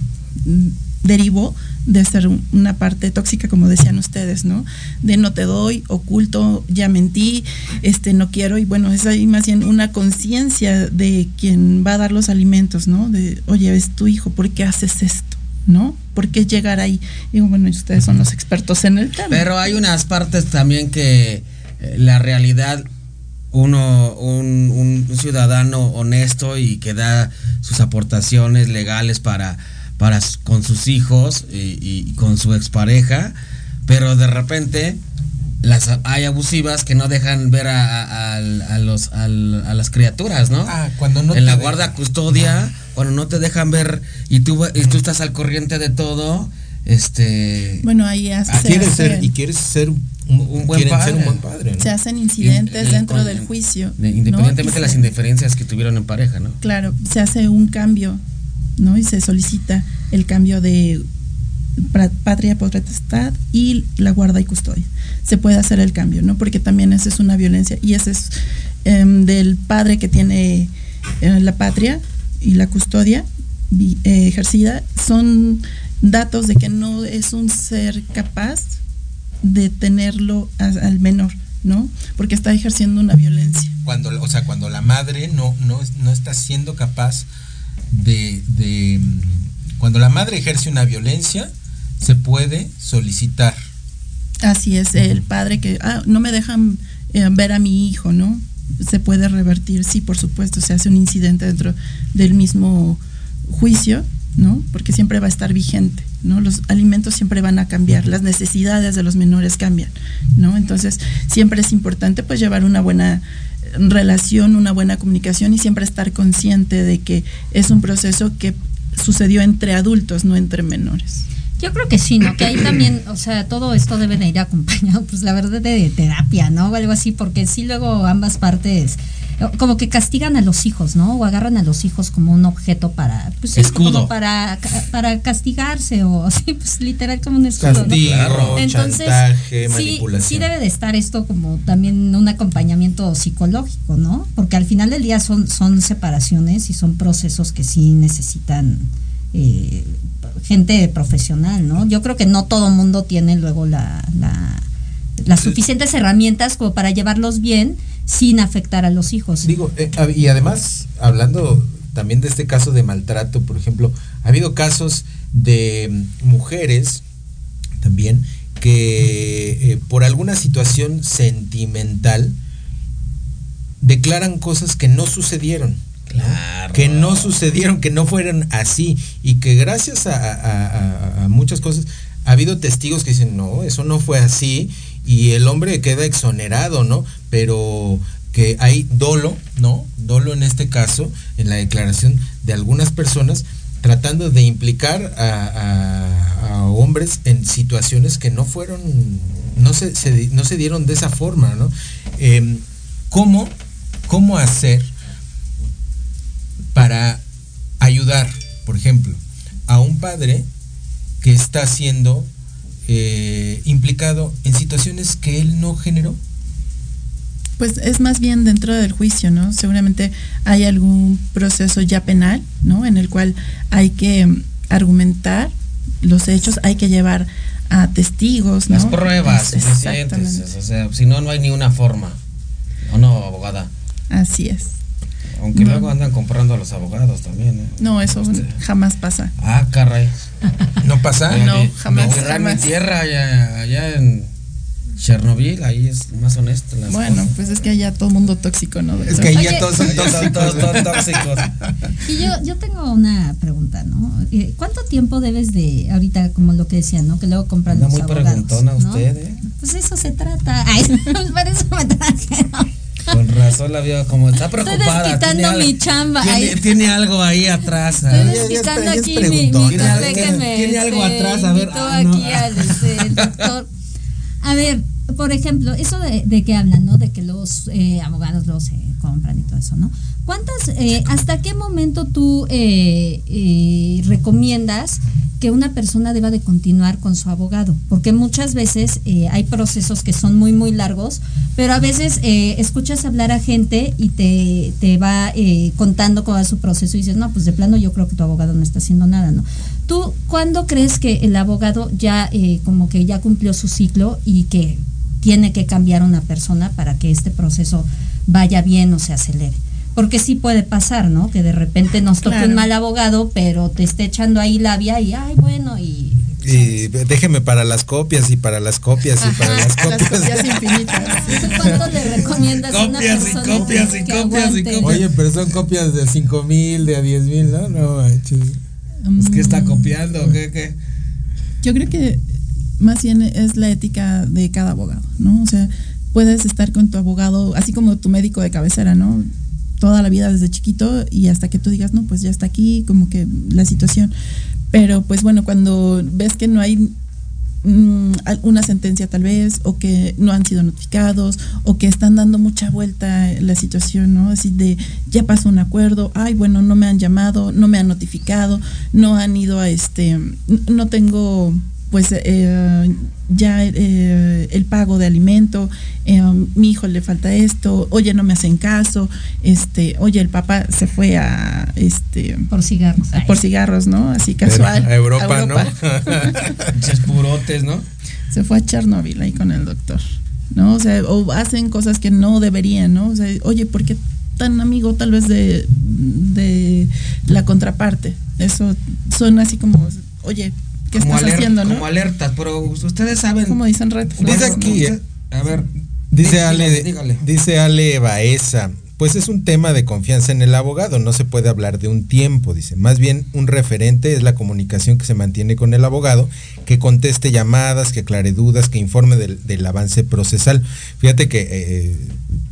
Speaker 8: derivó de ser una parte tóxica, como decían ustedes, ¿no? De no te doy, oculto, ya mentí, este no quiero, y bueno, es ahí más bien una conciencia de quien va a dar los alimentos, ¿no? De, oye, es tu hijo, ¿por qué haces esto? ¿No? ¿Por qué llegar ahí? Y bueno, ustedes son los expertos en el tema.
Speaker 9: Pero hay unas partes también que eh, la realidad uno, un, un, ciudadano honesto y que da sus aportaciones legales para, para con sus hijos y, y con su expareja, pero de repente las hay abusivas que no dejan ver a, a- a- a los a, las criaturas, ¿no?
Speaker 4: Ah, cuando no
Speaker 9: en la
Speaker 4: te
Speaker 9: guarda custodia, cuando no te dejan ver y tú va- y tú estás al corriente de todo, este
Speaker 8: Bueno, ahí
Speaker 4: Ah, quieres ser y quieres ser un, un
Speaker 9: buen
Speaker 4: quieren ser un
Speaker 9: padre.
Speaker 4: buen padre, ¿no?
Speaker 8: se hacen incidentes
Speaker 9: Y- y
Speaker 8: dentro
Speaker 9: con-
Speaker 8: del juicio.
Speaker 9: independientemente de las indiferencias que tuvieron en pareja, ¿no?
Speaker 8: Claro, se hace un cambio, ¿no? Y se solicita el cambio de patria potestad y la guarda y custodia. Se puede hacer el cambio, ¿no? Porque también esa es una violencia y ese es em, del padre que tiene eh, la patria y la custodia eh, ejercida son datos de que no es un ser capaz de tenerlo a- al menor, ¿no? Porque está ejerciendo una violencia.
Speaker 4: Cuando, o sea, cuando la madre no, no, no está siendo capaz de, de, Cuando la madre ejerce una violencia, se puede solicitar.
Speaker 8: Así es, el padre que, ah, no me dejan eh, ver a mi hijo, ¿no? Se puede revertir, sí, por supuesto, se hace un incidente dentro del mismo juicio, ¿no? Porque siempre va a estar vigente, ¿no? Los alimentos siempre van a cambiar, las necesidades de los menores cambian, ¿no? Entonces, siempre es importante pues llevar una buena relación, una buena comunicación y siempre estar consciente de que es un proceso que sucedió entre adultos, no entre menores.
Speaker 3: Yo creo que sí, ¿no? Que ahí también, o sea, todo esto debe de ir acompañado, pues la verdad, de terapia, ¿no? O algo así, porque sí luego ambas partes como que castigan a los hijos, ¿no? O agarran a los hijos como un objeto para, pues sí,
Speaker 9: Escudo.
Speaker 3: como para, para castigarse o <laughs> así, pues literal como un escudo. ¿no?
Speaker 4: Castigo, chantaje,
Speaker 3: sí,
Speaker 4: manipulación.
Speaker 3: sí debe de estar esto como también un acompañamiento psicológico, ¿no? Porque al final del día son, son separaciones y son procesos que sí necesitan eh, gente profesional, ¿no? Yo creo que no todo mundo tiene luego la, la- las suficientes herramientas como para llevarlos bien sin afectar a los hijos.
Speaker 4: Digo, eh, a- y además, hablando también de este caso de maltrato, por ejemplo, ha habido casos de mm, mujeres también que eh, por alguna situación sentimental declaran cosas que no sucedieron.
Speaker 9: Claro.
Speaker 4: Que no sucedieron, que no fueran así y que gracias a, a- a- a muchas cosas ha habido testigos que dicen, no, eso no fue así y el hombre queda exonerado, ¿no? Pero que hay dolo, ¿no? Dolo en este caso, en la declaración de algunas personas tratando de implicar a, hombres en situaciones que no fueron, no se, no se dieron de esa forma, ¿no? Em, ¿cómo, ¿Cómo hacer para ayudar, por ejemplo, a un padre que está siendo eh, implicado en situaciones que él no generó?
Speaker 8: Pues es más bien dentro del juicio, ¿no? Seguramente hay algún proceso ya penal, ¿no? En el cual hay que argumentar los hechos, hay que llevar a testigos, ¿no?
Speaker 9: Las pruebas
Speaker 8: Es-
Speaker 9: suficientes. O sea, si no, no hay ni una forma. ¿O no, abogada?
Speaker 8: Así es.
Speaker 9: Aunque
Speaker 8: No.
Speaker 9: luego andan comprando a los abogados también, ¿eh?
Speaker 8: No, eso
Speaker 9: Este.
Speaker 8: jamás pasa.
Speaker 9: Ah, caray.
Speaker 4: ¿No pasa?
Speaker 8: No, jamás,
Speaker 9: me agarran
Speaker 8: jamás.
Speaker 9: mi tierra allá, allá en Chernobyl, ahí es más honesto las
Speaker 8: Bueno,
Speaker 9: cosas.
Speaker 8: pues es que allá todo mundo tóxico, ¿no?
Speaker 4: Es que
Speaker 3: Oye,
Speaker 4: ya todos son
Speaker 9: Todos,
Speaker 4: tóxicos.
Speaker 9: todos, todos tóxicos.
Speaker 3: Y yo, yo tengo una pregunta, ¿no? Eh, ¿Cuánto tiempo debes de, ahorita como lo que decían, ¿no? Que luego compran
Speaker 9: Anda
Speaker 3: los
Speaker 9: muy
Speaker 3: abogados,
Speaker 9: preguntona
Speaker 3: ¿no?
Speaker 9: usted, ¿eh?
Speaker 3: Pues eso se trata. <laughs> Ay, <laughs> para eso me trajeron.
Speaker 9: La veo como está
Speaker 3: Estoy
Speaker 9: preocupada.
Speaker 3: desquitando
Speaker 9: tiene algo-
Speaker 3: mi chamba.
Speaker 9: Tiene,
Speaker 3: Ay.
Speaker 9: tiene algo ahí atrás.
Speaker 3: Estoy aquí mi,
Speaker 4: preguntón.
Speaker 3: mi
Speaker 4: Tiene
Speaker 3: café
Speaker 9: algo-
Speaker 3: que me
Speaker 9: tiene algo atrás, a ver,
Speaker 3: invitó
Speaker 9: ah, no.
Speaker 3: aquí al doctor. A ver, por ejemplo, eso de, de que hablan, ¿no? De que los eh, abogados los se compran y todo eso, ¿no? ¿Cuántas, eh, hasta qué momento tú eh, eh, recomiendas que una persona deba de continuar con su abogado? Porque muchas veces eh, hay procesos que son muy, muy largos, pero a veces eh, escuchas hablar a gente y te, te va eh, contando cómo va su proceso y dices, no, pues de plano yo creo que tu abogado no está haciendo nada, ¿no? ¿Tú cuándo crees que el abogado ya eh, como que ya cumplió su ciclo y que tiene que cambiar una persona para que este proceso vaya bien o se acelere? Porque sí puede pasar, ¿no? Que de repente nos toque
Speaker 8: Claro.
Speaker 3: un mal abogado, pero te esté echando ahí labia y, ay, bueno, y...
Speaker 4: Y déjeme para las copias y para las copias y para las <laughs>
Speaker 8: Las
Speaker 4: copias.
Speaker 8: copias infinitas.
Speaker 3: ¿Tú ¿Cuánto le recomiendas a una
Speaker 9: Copias y
Speaker 3: persona
Speaker 9: copias
Speaker 3: que,
Speaker 9: y
Speaker 3: que
Speaker 9: copias y copias.
Speaker 4: Oye, pero son copias de 5 mil, de a 10 mil, ¿no? No manches.
Speaker 9: Es que está
Speaker 8: Mm,
Speaker 9: copiando, ¿qué, qué?
Speaker 8: Yo creo que más bien es la ética de cada abogado, ¿no? O sea, puedes estar con tu abogado, así como tu médico de cabecera, ¿no? Toda la vida desde chiquito y hasta que tú digas, no, pues ya está aquí, como que la situación. Pero pues bueno, cuando ves que no hay mm, una sentencia tal vez, o que no han sido notificados, o que están dando mucha vuelta la situación, ¿no? Así de, ya pasó un acuerdo, ay, bueno, no me han llamado, no me han notificado, no han ido a este, no tengo pues eh, ya eh, el pago de alimento, eh, mi hijo le falta esto, oye no me hacen caso, este, oye el papá se fue a este
Speaker 3: por cigarros,
Speaker 8: por cigarros, ¿no? Así casual.
Speaker 4: A Europa, ¿no? <laughs>
Speaker 9: purotes, ¿no?
Speaker 8: Se fue a Chernobyl ahí con el doctor, ¿no? O sea, o hacen cosas que no deberían, ¿no? O sea, oye, ¿por qué tan amigo tal vez de, de la contraparte? Eso son así como, oye,
Speaker 9: como Como alertas, pero ustedes saben.
Speaker 8: Como dicen red
Speaker 4: Dice aquí, a ver. Dice Ale, dice Ale Baeza, pues es un tema de confianza en el abogado, no se puede hablar de un tiempo, dice. Más bien un referente es la comunicación que se mantiene con el abogado, que conteste llamadas, que aclare dudas, que informe del, avance procesal. Fíjate que eh,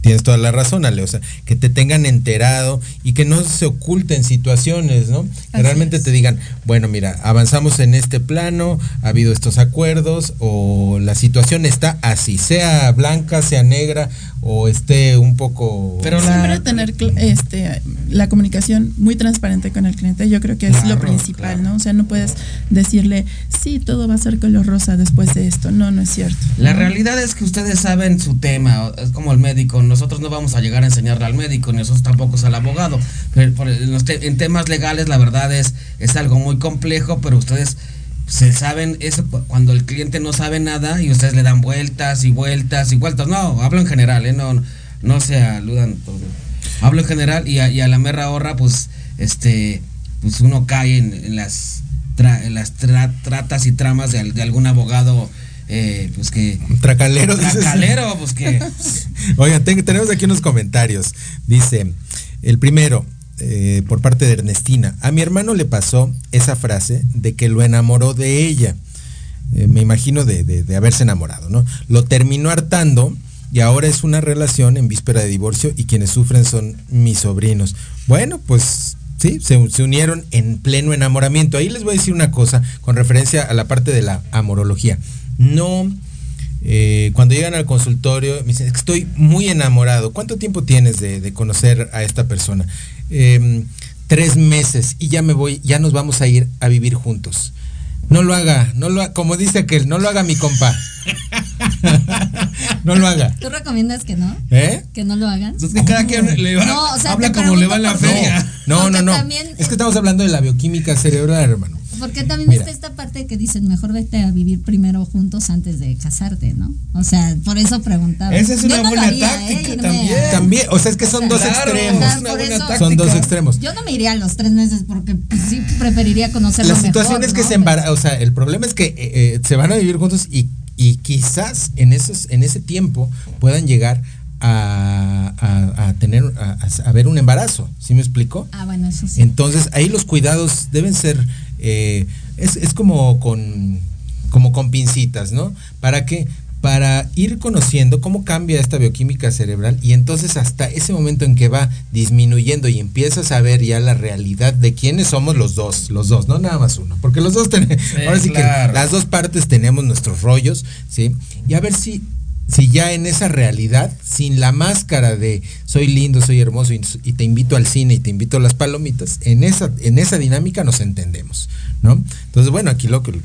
Speaker 4: tienes toda la razón, Ale, o sea, que te tengan enterado y que no se oculten situaciones, ¿no? Que realmente te digan, bueno, mira, avanzamos en este plano, ha habido estos acuerdos o la situación está así, sea blanca, sea negra o esté un poco...
Speaker 8: Pero Siempre tener este, la comunicación muy transparente con el cliente, yo creo que es lo principal, ¿no? O sea, no puedes decirle, sí, todo va a ser color rosa después de esto. No, no es cierto.
Speaker 9: La realidad es que ustedes saben su tema, es como el médico, nosotros no vamos a llegar a enseñarle al médico, ni nosotros tampoco al abogado. Pero en temas legales la verdad es, es algo muy complejo, pero ustedes se saben eso cuando el cliente no sabe nada y ustedes le dan vueltas y vueltas y vueltas. No, hablo en general, ¿eh? no, no se aludan. Hablo en general y a, la merra horra, pues, este, pues uno cae en, las, las tratas y tramas de, algún abogado. Eh, pues que
Speaker 4: tracalero
Speaker 9: tracalero pues que <laughs>
Speaker 4: oigan tenemos aquí unos comentarios dice el primero eh, por parte de Ernestina. A mi hermano le pasó esa frase de que lo enamoró de ella. Eh, me imagino de, haberse enamorado, ¿no? Lo terminó hartando y ahora es una relación en víspera de divorcio y quienes sufren son mis sobrinos. Bueno, pues sí, se, unieron en pleno enamoramiento. Ahí les voy a decir una cosa con referencia a la parte de la amorología. No, eh, cuando llegan al consultorio, me dicen, estoy muy enamorado. ¿Cuánto tiempo tienes de, de conocer a esta persona? Em, tres meses y ya me voy, ya nos vamos a ir a vivir juntos. No lo haga, no lo como dice aquel, no lo haga mi compa. <laughs> no lo haga.
Speaker 3: ¿Tú recomiendas que no?
Speaker 4: ¿Eh?
Speaker 3: Que no lo hagan.
Speaker 9: Es que cada quien le va, habla como le va la feria.
Speaker 4: No, no, no. es que estamos hablando de la bioquímica cerebral, hermano.
Speaker 3: Porque también está esta parte que dicen, mejor vete a vivir primero juntos antes de casarte, ¿no? O sea, por eso preguntaba.
Speaker 9: Esa es una buena ¿eh? táctica también.
Speaker 4: También, o sea, es que son dos extremos. son dos extremos.
Speaker 3: Yo no me iría a los tres meses porque pues, sí preferiría conocerlo
Speaker 4: La situación es que se embarazan, o sea, el problema es que eh, eh, se van a vivir juntos y, y quizás en, esos, en ese tiempo puedan llegar a, tener, a, ver un embarazo, ¿sí me explico?
Speaker 3: Ah, bueno, eso sí.
Speaker 4: Entonces ahí los cuidados deben ser, eh, es, como con, como con pincitas, ¿no? ¿Para qué? Para ir conociendo cómo cambia esta bioquímica cerebral y entonces hasta ese momento en que va disminuyendo y empiezas a ver ya la realidad de quiénes somos los dos, los dos, no nada más uno, porque los dos <laughs> tenemos, ahora sí que las dos partes tenemos nuestros rollos, ¿sí? Y a ver si si ya en esa realidad, sin la máscara de soy lindo, soy hermoso y, te invito al cine y te invito a las palomitas, en esa, en esa dinámica nos entendemos, ¿no? Entonces, bueno, aquí lo que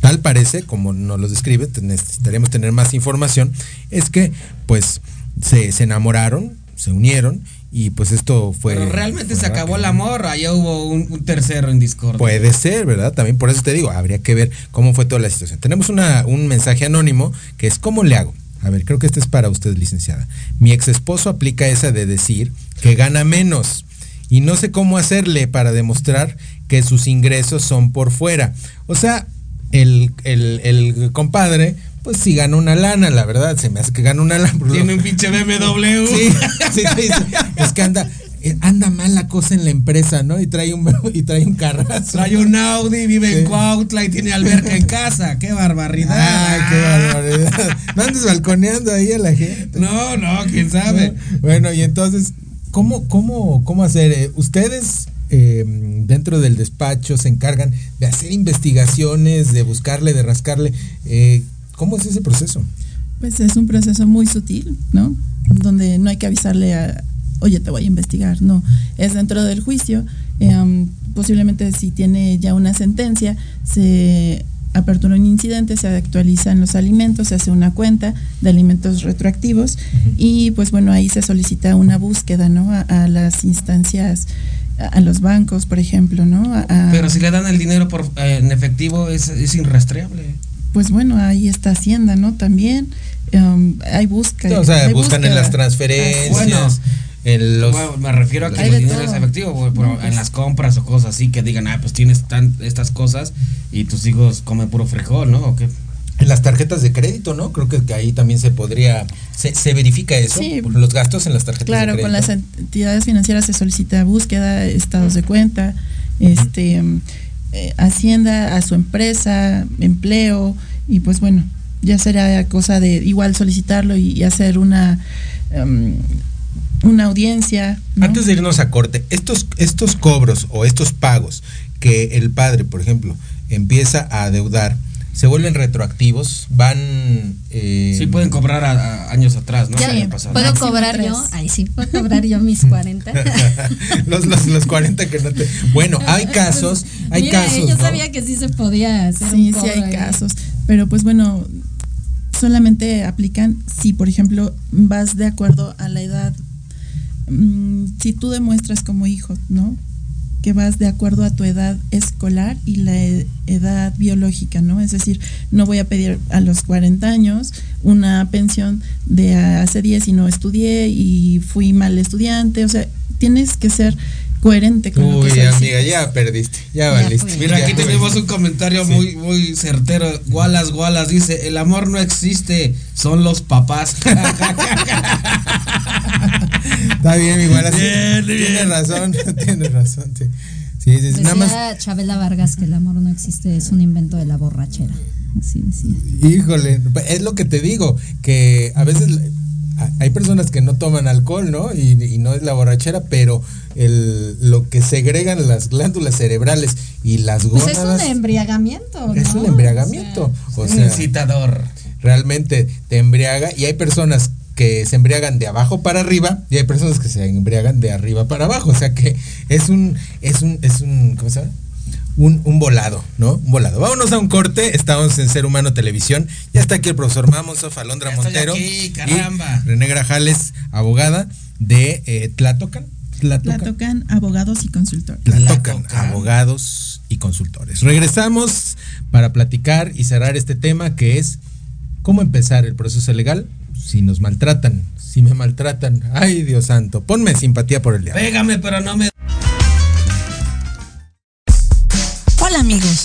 Speaker 4: tal parece, como nos lo describe, necesitaríamos tener más información, es que pues se, enamoraron, se unieron y pues esto fue.
Speaker 9: Pero realmente se acabó el amor, allá hubo un, tercero en Discord.
Speaker 4: Puede ser, ¿verdad? También por eso te digo, habría que ver cómo fue toda la situación. Tenemos una, un mensaje anónimo que es ¿cómo le hago? A ver, creo que este es para usted, licenciada. Mi ex esposo aplica esa de decir que gana menos y no sé cómo hacerle para demostrar que sus ingresos son por fuera. O sea, el, el, compadre, pues sí gana una lana, la verdad, se me hace que gana una lana.
Speaker 9: Tiene un pinche BMW.
Speaker 4: Sí, sí, sí, es que anda, anda mal la cosa en la empresa, ¿no? Y trae un <laughs> y trae un carrazo.
Speaker 9: Trae un Audi, vive en Cuautla y tiene alberca en casa. ¡Qué barbaridad!
Speaker 4: Ay, qué barbaridad. No andes balconeando ahí a la gente.
Speaker 9: No, no, quién sabe.
Speaker 4: Bueno, y entonces, ¿cómo, cómo, cómo hacer? Eh, ustedes eh, dentro del despacho se encargan de hacer investigaciones, de buscarle, de rascarle. Eh, ¿Cómo es ese proceso?
Speaker 8: Pues es un proceso muy sutil, ¿no? Donde no hay que avisarle a, oye, te voy a investigar, no. Es dentro del juicio. Eh, posiblemente si tiene ya una sentencia, se apertura un incidente, se actualizan los alimentos, se hace una cuenta de alimentos retroactivos y pues bueno, ahí se solicita una búsqueda, ¿no? A, a las instancias a los bancos, por ejemplo, ¿no? A,
Speaker 9: Pero si le dan el dinero por, eh, en efectivo, es, es, irrastreable.
Speaker 8: Pues bueno, ahí está Hacienda, ¿no? También um, hay busca.
Speaker 4: o sea,
Speaker 8: hay
Speaker 4: buscan
Speaker 8: búsqueda.
Speaker 4: en las transferencias.
Speaker 9: Bueno,
Speaker 4: en los,
Speaker 9: bueno, me refiero a que el dinero es efectivo, güey, pero
Speaker 8: No, pues.
Speaker 9: en las compras o cosas así que digan, ah, pues tienes tan, estas cosas y tus hijos comen puro frijol, ¿no? ¿O qué?
Speaker 4: en las tarjetas de crédito, ¿no? Creo que, que ahí también se podría, se, se verifica eso,
Speaker 8: Sí.
Speaker 4: por los gastos en las tarjetas
Speaker 8: Claro,
Speaker 4: de crédito.
Speaker 8: con las entidades financieras se solicita búsqueda, estados de cuenta, este eh, Hacienda a su empresa, empleo y pues bueno, ya será cosa de igual solicitarlo y, y hacer una em, una audiencia. ¿no?
Speaker 4: Antes de irnos a corte, estos, estos cobros o estos pagos que el padre, por ejemplo, empieza a adeudar, se vuelven retroactivos, van... eh,
Speaker 9: Sí, pueden cobrar a, a años atrás, ¿no?
Speaker 3: Ya,
Speaker 9: El año pasado.
Speaker 3: ¿Puedo
Speaker 8: Máximo
Speaker 3: cobrar
Speaker 8: tres.
Speaker 3: yo? Ay, sí, puedo cobrar yo mis 40. <laughs>
Speaker 4: los, los, los 40 que no te... Bueno, hay casos, hay
Speaker 3: Mira,
Speaker 4: casos,
Speaker 3: yo
Speaker 4: ¿no?
Speaker 3: sabía que sí se podía hacer
Speaker 8: Sí,
Speaker 3: un
Speaker 8: sí hay
Speaker 3: ahí.
Speaker 8: casos, pero pues bueno, solamente aplican si, por ejemplo, vas de acuerdo a la edad, mm, si tú demuestras como hijo, ¿no? Que vas de acuerdo a tu edad escolar y la e- edad biológica, ¿no? Es decir, no voy a pedir a los 40 años una pensión de hace 10 y no estudié y fui mal estudiante, o sea, tienes que ser coherente con lo que
Speaker 4: Uy, amiga, ya perdiste, ya
Speaker 3: Ya
Speaker 4: valiste.
Speaker 9: Mira, aquí tenemos un comentario
Speaker 4: Sí.
Speaker 9: muy, muy certero. Gualas, Gualas dice, el amor no existe, son los papás. <laughs>
Speaker 4: Está bien, igual así.
Speaker 9: Bien,
Speaker 4: Tienes
Speaker 9: bien.
Speaker 4: razón, <laughs> tienes razón, sí. Sí, sí, nada más.
Speaker 3: Chabela Vargas que el amor no existe, es un invento de la borrachera. Así decía.
Speaker 4: Híjole, es lo que te digo, que a veces a- hay personas que no toman alcohol, ¿no? Y, y no es la borrachera, pero el, lo que segregan las glándulas cerebrales y las
Speaker 3: Pues
Speaker 4: gónadas
Speaker 3: es un embriagamiento.
Speaker 4: es
Speaker 3: ¿no?
Speaker 4: un embriagamiento. O
Speaker 9: un
Speaker 4: sea,
Speaker 9: incitador.
Speaker 4: realmente te embriaga y hay personas que se embriagan de abajo para arriba y hay personas que se embriagan de arriba para abajo, o sea que es un es un es un ¿cómo se llama? Un, un volado, ¿no? Un volado. Vámonos a un corte. Estamos en Ser Humano Televisión. Ya está aquí el profesor Mamoso, Alondra
Speaker 9: Ya estoy
Speaker 4: Montero.
Speaker 9: aquí, caramba.
Speaker 4: Y René Grajales, abogada de eh, Tlatocan. Tlatocan.
Speaker 8: Platocan, abogados y consultores.
Speaker 4: Tlatocan,
Speaker 9: Tlatocan.
Speaker 4: abogados y consultores. Regresamos para platicar y cerrar este tema que es cómo empezar el proceso legal si nos maltratan, si me maltratan. Ay, Dios santo, ponme simpatía por el diablo.
Speaker 9: Pégame, pero no me...
Speaker 10: Hola amigos,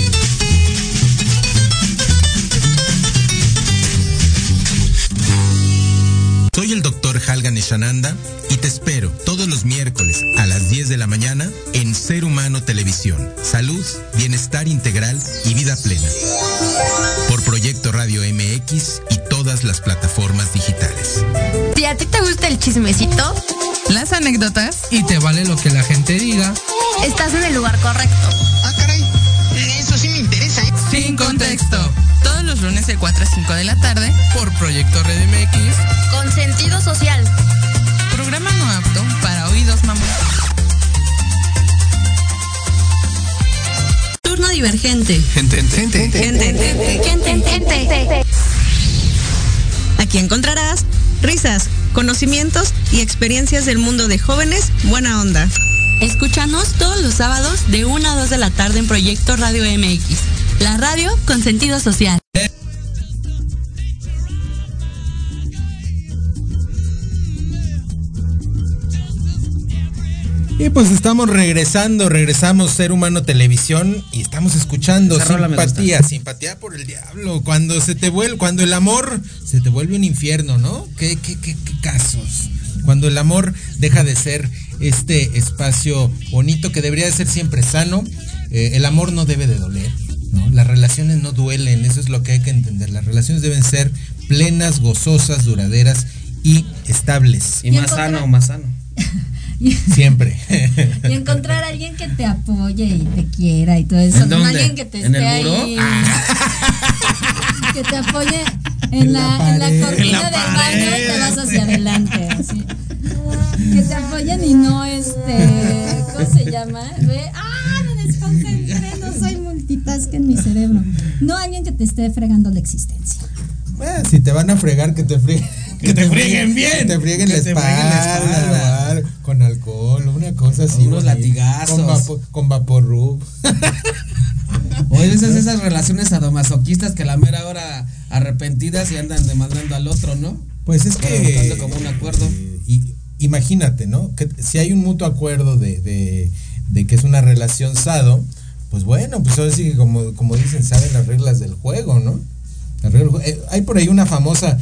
Speaker 4: Soy el doctor Halgan Eshananda y te espero todos los miércoles a las 10 de la mañana en Ser Humano Televisión. Salud, bienestar integral y vida plena. Por Proyecto Radio MX y todas las plataformas digitales.
Speaker 7: Si a ti te gusta el chismecito,
Speaker 6: Las anécdotas
Speaker 11: Y te vale lo que la gente diga.
Speaker 7: estás en el lugar correcto.
Speaker 12: Ah, caray. Eso sí me interesa, ¿eh?
Speaker 11: Sin
Speaker 6: Contexto. Todos los lunes de 4 a 5 de la tarde.
Speaker 13: Por Proyecto Red MX.
Speaker 7: Con sentido social.
Speaker 6: Programa no apto para oídos mamutos.
Speaker 14: Turno divergente.
Speaker 13: Gente, gente,
Speaker 14: gente, gente, gente, gente. Aquí encontrarás risas, conocimientos y experiencias del mundo de jóvenes buena onda. Escúchanos todos los sábados de 1 a 2 de la tarde en Proyecto Radio MX, la radio con sentido social.
Speaker 4: Y pues estamos regresando, regresamos Ser Humano Televisión y estamos escuchando
Speaker 9: Esa
Speaker 4: simpatía, simpatía por el diablo. Cuando se te vuelve, cuando el amor se te vuelve un infierno, ¿no? ¿Qué, qué, qué, qué casos? Cuando el amor deja de ser este espacio bonito que debería de ser siempre sano, eh, el amor no debe de doler, ¿no? Las relaciones no duelen, eso es lo que hay que entender. Las relaciones deben ser plenas, gozosas, duraderas y estables.
Speaker 9: Y más sano, más sano. <laughs> <laughs>
Speaker 4: Siempre.
Speaker 3: y encontrar a alguien que te apoye y te quiera y todo eso.
Speaker 9: ¿En
Speaker 3: No
Speaker 9: dónde?
Speaker 3: alguien que te
Speaker 9: ¿En
Speaker 3: esté
Speaker 9: el muro?
Speaker 3: ahí. <laughs> Que te apoye en,
Speaker 4: En
Speaker 3: la,
Speaker 4: la
Speaker 3: en la cortina del baño y te vas hacia adelante. así. Que te apoyen y no este. ¿Cómo se llama? Ve, ¡Ah! Me desconcentré, no soy multitask en mi cerebro. No alguien que te esté fregando la existencia.
Speaker 4: Bueno, si te van a fregar, que te frieguen.
Speaker 9: Que te frieguen bien.
Speaker 4: Que te frieguen
Speaker 9: Que
Speaker 4: la
Speaker 9: te
Speaker 4: espalda,
Speaker 9: frieguen la espalda.
Speaker 4: con alcohol, una cosa así.
Speaker 9: Unos latigazos.
Speaker 4: Con, vapo, con vaporrub. <laughs>
Speaker 9: O esas, esas relaciones sadomasoquistas que a la mera hora arrepentidas y andan demandando al otro, ¿no?
Speaker 4: Pues es que.
Speaker 9: como un acuerdo.
Speaker 4: y, imagínate, ¿no? Que si hay un mutuo acuerdo de, de, de que es una relación sado, pues bueno, pues ahora sí que como, como dicen, saben las reglas del juego, ¿no? Reglas eh, hay por ahí una famosa,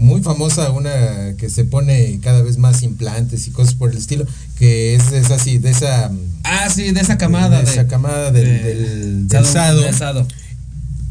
Speaker 4: muy famosa, una que se pone cada vez más implantes y cosas por el estilo, que es, es así, de esa.
Speaker 9: Ah, sí, de esa camada.
Speaker 4: de esa camada del,
Speaker 9: de-
Speaker 4: del, del
Speaker 9: sado-
Speaker 4: sado.
Speaker 9: del sado.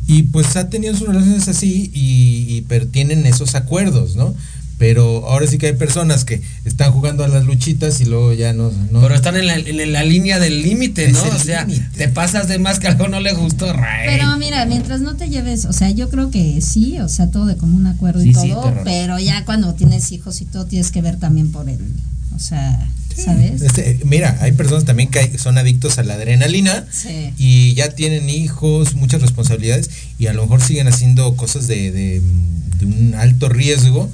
Speaker 4: Y pues ha tenido sus relaciones así y, y pero tienen esos acuerdos, ¿no? Pero ahora sí que hay personas que están jugando a las luchitas y luego ya no. no
Speaker 9: Pero están en la, en la línea del límite, ¿no? O sea, te pasas de más que algo no le gustó, Ray.
Speaker 3: Pero mira, mientras no te lleves, o sea, yo creo que sí, o sea, todo de común acuerdo y
Speaker 9: Sí,
Speaker 3: todo, pero ya cuando tienes hijos y todo tienes que ver también por el, o sea, ¿sabes?
Speaker 4: Este, mira, hay personas también que hay- son adictos a la adrenalina
Speaker 3: Sí.
Speaker 4: y ya tienen hijos, muchas responsabilidades y a lo mejor siguen haciendo cosas de, de- de un alto riesgo,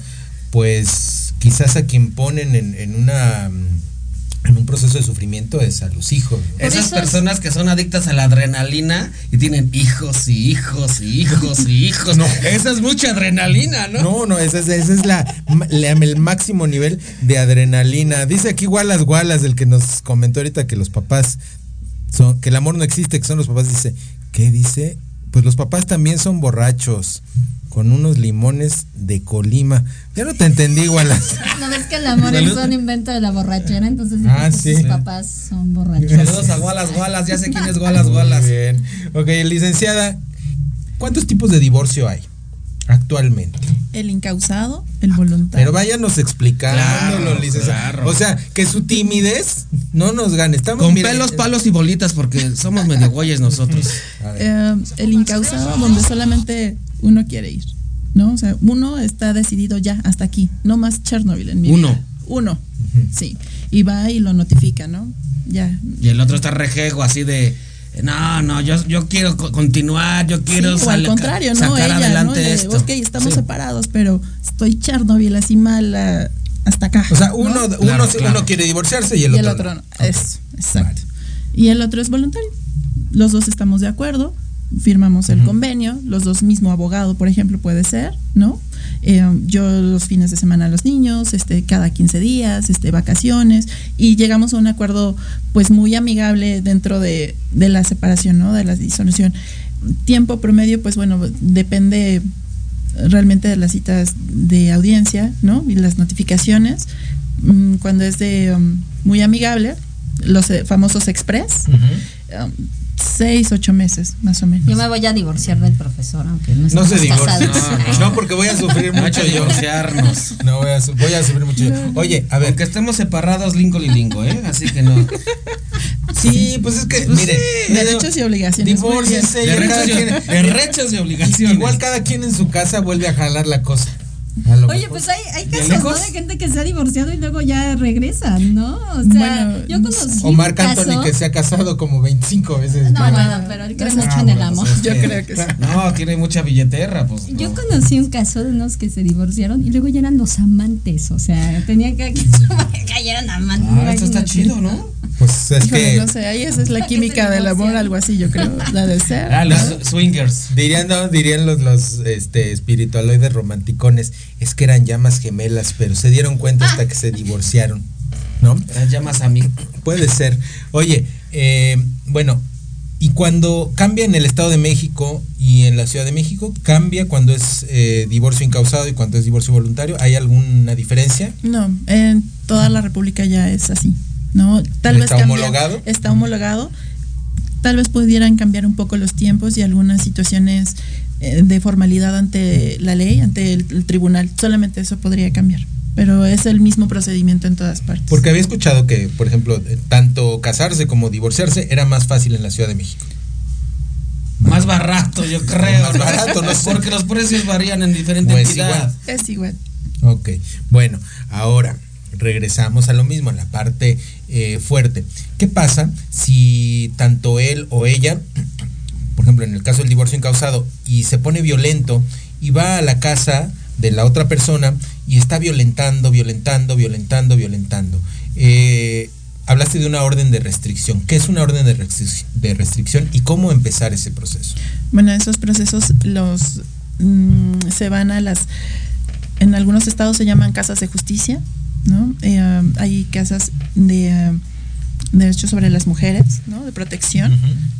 Speaker 4: pues quizás a quien ponen en, en una en un proceso de sufrimiento es a los hijos. ¿no?
Speaker 9: Esas personas que son adictas a la adrenalina y tienen hijos y hijos y hijos y hijos. <laughs>
Speaker 4: No.
Speaker 9: Esa es mucha adrenalina, ¿no?
Speaker 4: No, no, esa es, esa es la, la- el máximo nivel de adrenalina. Dice aquí Wallace Wallace, el que nos comentó ahorita que los papás son, que el amor no existe, que son los papás, dice, ¿qué dice? Pues los papás también son borrachos, con unos limones de Colima. Ya no te entendí, Wallace. <laughs>
Speaker 3: No ves que el amor es un invento de la borrachera, entonces
Speaker 4: Ah, sí.
Speaker 3: sus papás son borrachos.
Speaker 9: Saludos a Gualas Gualas, ya sé quién es Gualas Gualas.
Speaker 4: Muy bien. Ok, licenciada, ¿cuántos tipos de divorcio hay actualmente?
Speaker 8: El incausado, el voluntario.
Speaker 4: Pero váyanos explicándolo,
Speaker 9: Claro,
Speaker 4: licenciada.
Speaker 9: claro.
Speaker 4: O sea, que su timidez no nos gane. Estamos
Speaker 9: Con
Speaker 4: mira,
Speaker 9: pelos,
Speaker 4: eh,
Speaker 9: palos y bolitas porque somos medio güeyes nosotros. <laughs>
Speaker 4: a ver.
Speaker 8: Eh, el incausado donde solamente uno quiere ir, ¿no? O sea, uno está decidido ya hasta aquí, no más Chernobyl en mi
Speaker 9: Uno.
Speaker 8: vida. Uno. Sí. Y va y lo notifica, ¿no? Ya.
Speaker 9: Y el otro está rejego así de. No, no, yo, yo quiero co- continuar, yo quiero
Speaker 8: Sí, o al contrario, ¿no?
Speaker 9: sacar
Speaker 8: Ella, ¿no?
Speaker 9: adelante
Speaker 8: De,
Speaker 9: esto.
Speaker 8: Ok, estamos
Speaker 9: Sí.
Speaker 8: separados, pero estoy Chernobyl así mal hasta acá.
Speaker 4: O sea,
Speaker 8: ¿no?
Speaker 4: uno, uno,
Speaker 9: Claro,
Speaker 4: uno
Speaker 9: claro.
Speaker 4: quiere divorciarse y el
Speaker 8: y
Speaker 4: otro.
Speaker 8: el otro
Speaker 4: no.
Speaker 8: no. Eso, exacto. Y el otro es voluntario. Los dos estamos de acuerdo, firmamos el convenio, los dos mismo abogado, por ejemplo, puede ser, ¿no? Eh, yo los fines de semana a los niños, este, cada 15 días, este, vacaciones, y llegamos a un acuerdo pues muy amigable dentro de, de la separación, ¿no? De la disolución. Tiempo promedio, pues bueno, depende realmente de las citas de audiencia, ¿no? Y las notificaciones. Mm, Cuando es de um, muy amigable, los eh, famosos express, um, seis, ocho meses, más o menos.
Speaker 3: Yo me voy a divorciar del profesor, aunque no
Speaker 4: No se divorcie.
Speaker 3: casados.
Speaker 4: No, porque voy a sufrir
Speaker 9: No
Speaker 4: mucho
Speaker 9: que
Speaker 4: yo.
Speaker 9: divorciarnos.
Speaker 4: No, voy a, su- voy a sufrir mucho yo. Oye, a ver.
Speaker 9: Aunque estemos separados, Lincoln y Lingo, ¿eh? Así que no.
Speaker 4: Sí, pues es que,
Speaker 8: Pues
Speaker 4: mire,
Speaker 8: sí, derechos y obligaciones.
Speaker 4: Divórciense, ya
Speaker 9: Derechos derechos y obligaciones.
Speaker 4: Igual cada quien en su casa vuelve a jalar la cosa.
Speaker 3: Oye,
Speaker 4: mejor.
Speaker 3: pues hay, hay
Speaker 4: ¿De
Speaker 3: casos, ¿no? De gente que se ha divorciado y luego ya regresan, ¿no? O sea,
Speaker 8: Bueno,
Speaker 3: yo conocí
Speaker 4: O Marc
Speaker 3: un
Speaker 4: Anthony
Speaker 3: caso.
Speaker 4: que se ha casado como 25 veces.
Speaker 3: No, bueno, pero él cree mucho
Speaker 4: Ah,
Speaker 3: en el amor.
Speaker 4: pues es
Speaker 8: Yo creo que sí.
Speaker 9: No, tiene mucha billeterra, pues.
Speaker 3: Yo
Speaker 9: no.
Speaker 3: conocí un caso de unos que se divorciaron y luego ya eran los amantes, o sea, tenían que <laughs> que ya eran amantes.
Speaker 9: Ah, esto está chido, ¿no?
Speaker 4: Pues es
Speaker 8: Híjole,
Speaker 4: que
Speaker 8: no sé, ahí esa es la
Speaker 3: ¿Para qué
Speaker 8: química del amor, algo así, yo creo. La de ser.
Speaker 9: Ah, los swingers.
Speaker 4: dirían, no, dirían los, los este, espiritualoides romanticones, es que eran llamas gemelas, pero se dieron cuenta hasta que se divorciaron, ¿no?
Speaker 9: Las llamas a mí.
Speaker 4: Puede ser. Oye, eh, bueno, y cuando cambia en el Estado de México y en la Ciudad de México, cambia cuando es eh, divorcio incausado y cuando es divorcio voluntario, ¿hay alguna diferencia?
Speaker 8: No, en toda la República ya es así, ¿no? Tal vez
Speaker 4: ¿Está
Speaker 8: cambia-
Speaker 4: homologado?
Speaker 8: Está homologado. Tal vez pudieran cambiar un poco los tiempos y algunas situaciones eh, de formalidad ante la ley, ante el, el tribunal. Solamente eso podría cambiar. Pero es el mismo procedimiento en todas partes.
Speaker 4: Porque había escuchado que, por ejemplo, eh, tanto casarse como divorciarse era más fácil en la Ciudad de México.
Speaker 9: Más barato, yo creo.
Speaker 4: Más barato, no sé. <laughs>
Speaker 9: Porque los precios varían en diferente
Speaker 4: Pues
Speaker 9: entidad.
Speaker 4: igual.
Speaker 8: Es igual.
Speaker 4: Ok, bueno, ahora regresamos a lo mismo, a la parte eh, fuerte. ¿Qué pasa si tanto él o ella, por ejemplo, en el caso del divorcio incausado, y se pone violento y va a la casa de la otra persona y está violentando, violentando, violentando, violentando? Eh, hablaste de una orden de restricción. ¿Qué es una orden de, restric- de restricción y cómo empezar ese proceso?
Speaker 8: Bueno, esos procesos los mm, se van a las en algunos estados se llaman casas de justicia, ¿no? Eh, um, hay casas de um, derechos sobre las mujeres, ¿no? De protección.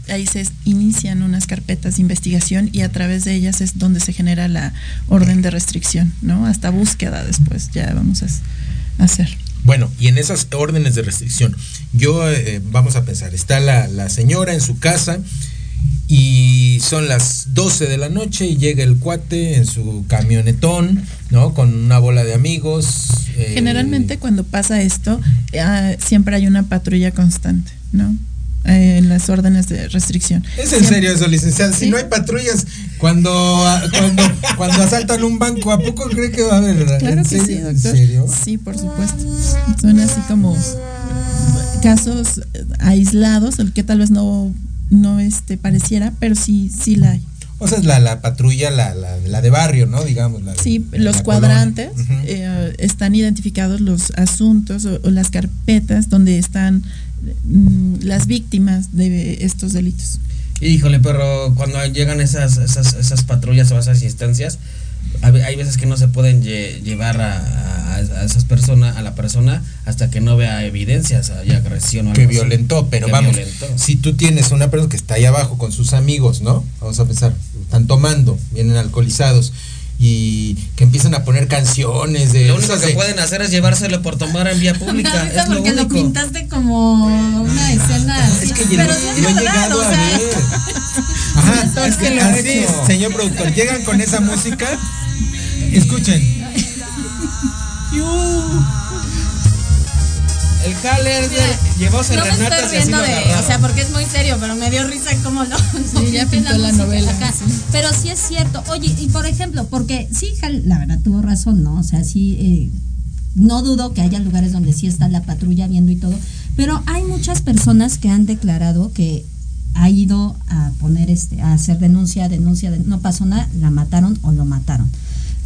Speaker 8: Ahí se inician unas carpetas de investigación y a través de ellas es donde se genera la orden de restricción, ¿no? Hasta búsqueda después ya vamos a hacer.
Speaker 4: Bueno, y en esas órdenes de restricción, yo eh, vamos a pensar, está la, la señora en su casa y son las 12 de la noche y llega el cuate en su camionetón, ¿no? Con una bola de amigos. eh,
Speaker 8: Generalmente cuando pasa esto, eh, siempre hay una patrulla constante, ¿no? Eh, en las órdenes de restricción.
Speaker 4: ¿Es en
Speaker 8: Siempre-
Speaker 4: serio eso, licenciada? Si
Speaker 8: Sí.
Speaker 4: no hay patrullas cuando, cuando, cuando asaltan un banco, ¿a poco cree que va a haber?
Speaker 8: Claro
Speaker 4: ¿En
Speaker 8: que sí, doctor.
Speaker 4: ¿En serio?
Speaker 8: Sí, por supuesto. Son así como casos eh, aislados, el que tal vez no, no este, pareciera, pero sí, sí la hay.
Speaker 4: O sea, es la, la patrulla, la, la, la de barrio, ¿no? Digamos. La,
Speaker 8: Sí,
Speaker 4: la
Speaker 8: los cuadrantes eh, están identificados los asuntos o, o las carpetas donde están mm, las víctimas de estos delitos.
Speaker 9: Híjole, pero cuando llegan esas, esas, esas patrullas o esas instancias, hay veces que no se pueden lle- llevar a, a- a esas personas, a la persona, hasta que no vea evidencias de agresión o algo
Speaker 4: que
Speaker 9: así.
Speaker 4: violentó, pero
Speaker 9: Que
Speaker 4: vamos,
Speaker 9: violentó.
Speaker 4: si tú tienes una persona que está ahí abajo con sus amigos, ¿no? Vamos a pensar, están tomando, vienen alcoholizados y que empiezan a poner canciones de
Speaker 9: Lo único que
Speaker 4: de-
Speaker 9: pueden hacer es llevárselo por tomar en vía <laughs> pública. Es lo
Speaker 3: porque lo
Speaker 9: único.
Speaker 3: pintaste como una escena así,
Speaker 4: Es que
Speaker 3: pero sí es verdad,
Speaker 4: llegado
Speaker 3: o sea. <laughs>
Speaker 4: Ajá, es que
Speaker 9: lo he
Speaker 4: así,
Speaker 9: hecho.
Speaker 4: señor productor, llegan con esa música, escuchen. <laughs>
Speaker 9: El Haller llevó a
Speaker 3: No me estoy
Speaker 9: y así
Speaker 3: riendo
Speaker 9: lo
Speaker 3: de, o sea, porque es muy serio, pero me dio risa como lo.
Speaker 8: Sí, <laughs> ya pintó la novela,
Speaker 3: acá.
Speaker 8: sí.
Speaker 3: Pero sí es cierto. Oye, y por ejemplo, porque sí, Jal, la verdad tuvo razón, ¿no? O sea, sí, eh, no dudo que haya lugares donde sí está la patrulla viendo y todo, pero hay muchas personas que han declarado que ha ido a poner este, a hacer denuncia, denuncia, de- no pasó nada, la mataron o lo mataron.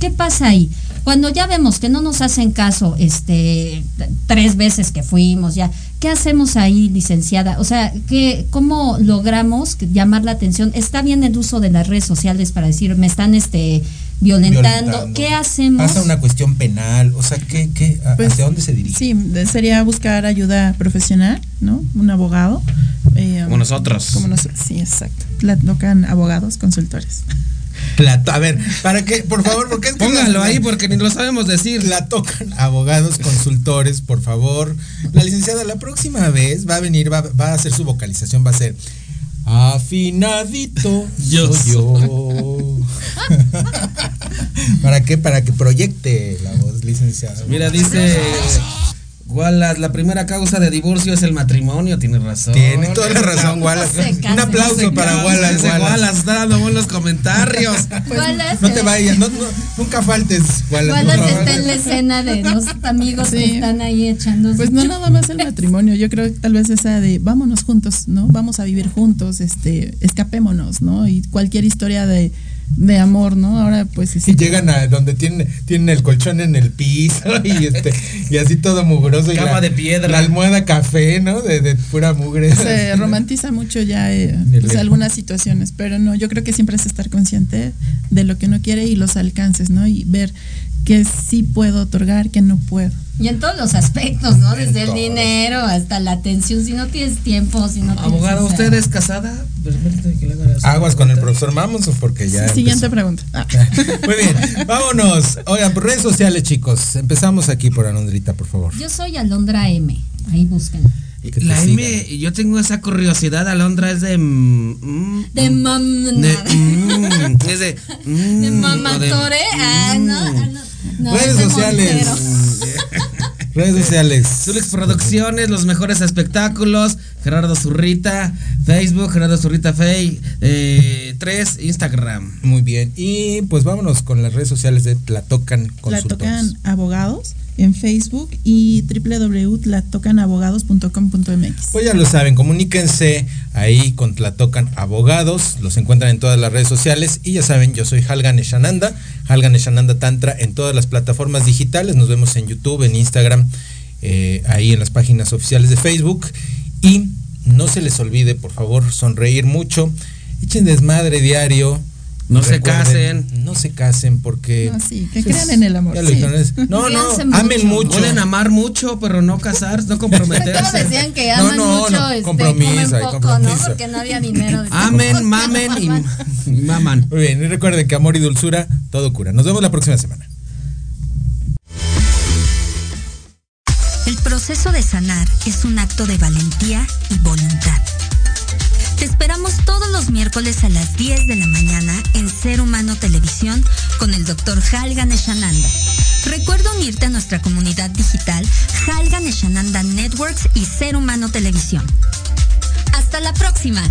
Speaker 3: ¿Qué pasa ahí? Cuando ya vemos que no nos hacen caso, este, tres veces que fuimos ya, ¿qué hacemos ahí, licenciada? O sea, ¿qué, ¿cómo logramos llamar la atención? Está bien el uso de las redes sociales para decir, me están este, violentando.
Speaker 4: Violentando.
Speaker 3: ¿Qué hacemos?
Speaker 4: Pasa una cuestión penal, o sea, ¿qué, qué, a-
Speaker 8: Pues,
Speaker 4: ¿hacia dónde se dirige?
Speaker 8: Sí, sería buscar ayuda profesional, ¿no? Un abogado. eh,
Speaker 9: Como nosotros.
Speaker 8: Como nosotros, sí, exacto. La tocan abogados, consultores.
Speaker 4: Plato. A ver, ¿para qué? Por favor, porque es que
Speaker 9: Póngalo
Speaker 4: la-
Speaker 9: ahí porque ni lo sabemos decir.
Speaker 4: La tocan abogados, consultores, por favor. La licenciada la próxima vez va a venir, va, va a hacer su vocalización, va a ser afinadito.
Speaker 9: Yo
Speaker 4: soy yo. <laughs> ¿Para qué? Para que proyecte la voz, licenciada.
Speaker 9: Mira, dice Wallace, la primera causa de divorcio es el matrimonio, tiene razón.
Speaker 4: Tiene toda la razón, Wallace. Un aplauso para Wallace. Wallace.
Speaker 9: Wallace está dando buenos comentarios. <laughs>
Speaker 3: Wallace,
Speaker 4: No te
Speaker 3: eh,
Speaker 4: vayas, no, no, nunca faltes, Wallace.
Speaker 3: Wallace está en la escena de <laughs> los amigos que están ahí echando.
Speaker 8: Pues no nada más el matrimonio, yo creo que tal vez esa de vámonos juntos, ¿no? Vamos a vivir juntos, este, escapémonos, ¿no? Y cualquier historia de, de amor, ¿no? Ahora pues
Speaker 4: Y llegan a donde tienen, tienen el colchón en el piso <laughs> y este y así todo mugroso. y
Speaker 9: Cama
Speaker 4: la-
Speaker 9: de piedra.
Speaker 4: La almohada café, ¿no? De, de pura mugre.
Speaker 8: se <laughs> romantiza mucho ya eh, pues, algunas situaciones, pero no, yo creo que siempre es estar consciente de lo que uno quiere y los alcances, ¿no? Y ver que sí puedo otorgar, que no puedo.
Speaker 3: Y en todos los aspectos, ¿no? Desde el dinero hasta la atención. Si no tienes tiempo, si no tienes.
Speaker 9: Abogado,
Speaker 3: o sea,
Speaker 9: ¿usted es casada? Permítame que le haga la-
Speaker 4: Aguas con el profesor Mamos o porque ya.
Speaker 8: Siguiente
Speaker 4: empezó.
Speaker 8: pregunta. Ah. <laughs>
Speaker 4: Muy bien, vámonos. Oigan, por redes sociales, chicos. Empezamos aquí por Alondrita, por favor.
Speaker 3: Yo soy Alondra M. Ahí
Speaker 4: te
Speaker 9: La. M, yo tengo esa curiosidad, Alondra, es de. mm, mm,
Speaker 3: De mam.
Speaker 9: de mm, es de. mm,
Speaker 3: De mamatore. Ah, no, ah, no. No,
Speaker 4: redes
Speaker 3: es de
Speaker 4: sociales. <laughs> Redes sociales.
Speaker 9: Zulix Producciones, los mejores espectáculos. Gerardo Zurrita, Facebook, Gerardo Zurrita Fey, eh, 3, Instagram.
Speaker 4: Muy bien. Y pues vámonos con las redes sociales de Tlatocan
Speaker 8: La
Speaker 4: Consultores.
Speaker 8: tocan abogados en Facebook y www.tlatocanabogados.com.mx.
Speaker 4: Pues ya lo saben, comuníquense ahí con Tlatocan Abogados, los encuentran en todas las redes sociales y ya saben, yo soy Halgan Eshananda, Halgan Eshananda Tantra en todas las plataformas digitales, nos vemos en YouTube, en Instagram, eh, ahí en las páginas oficiales de Facebook y no se les olvide, por favor, sonreír mucho, echen desmadre diario.
Speaker 9: No se
Speaker 4: Recuerden, No se casen porque...
Speaker 8: No, sí, que crean en el amor, sí.
Speaker 4: no, no, amen
Speaker 3: mucho.
Speaker 4: mucho.
Speaker 9: Pueden amar mucho, pero no casarse, no comprometerse.
Speaker 3: decían que
Speaker 4: No,
Speaker 3: aman
Speaker 4: no,
Speaker 3: mucho,
Speaker 4: no,
Speaker 3: este,
Speaker 4: compromiso,
Speaker 3: comen
Speaker 4: hay
Speaker 3: poco,
Speaker 4: compromiso.
Speaker 3: ¿no? Porque no había dinero. <laughs>
Speaker 9: Amen, <laughs> mamen y, <laughs> y maman.
Speaker 4: Muy bien, y recuerden que amor y dulzura, todo cura. Nos vemos la próxima semana.
Speaker 14: Proceso de sanar es un acto de valentía y voluntad. Te esperamos todos los miércoles a las 10 de la mañana en Ser Humano Televisión con el Dr. Halgan Eshananda. Recuerda unirte a nuestra comunidad digital Halgan Eshananda Networks y Ser Humano Televisión. Hasta la próxima.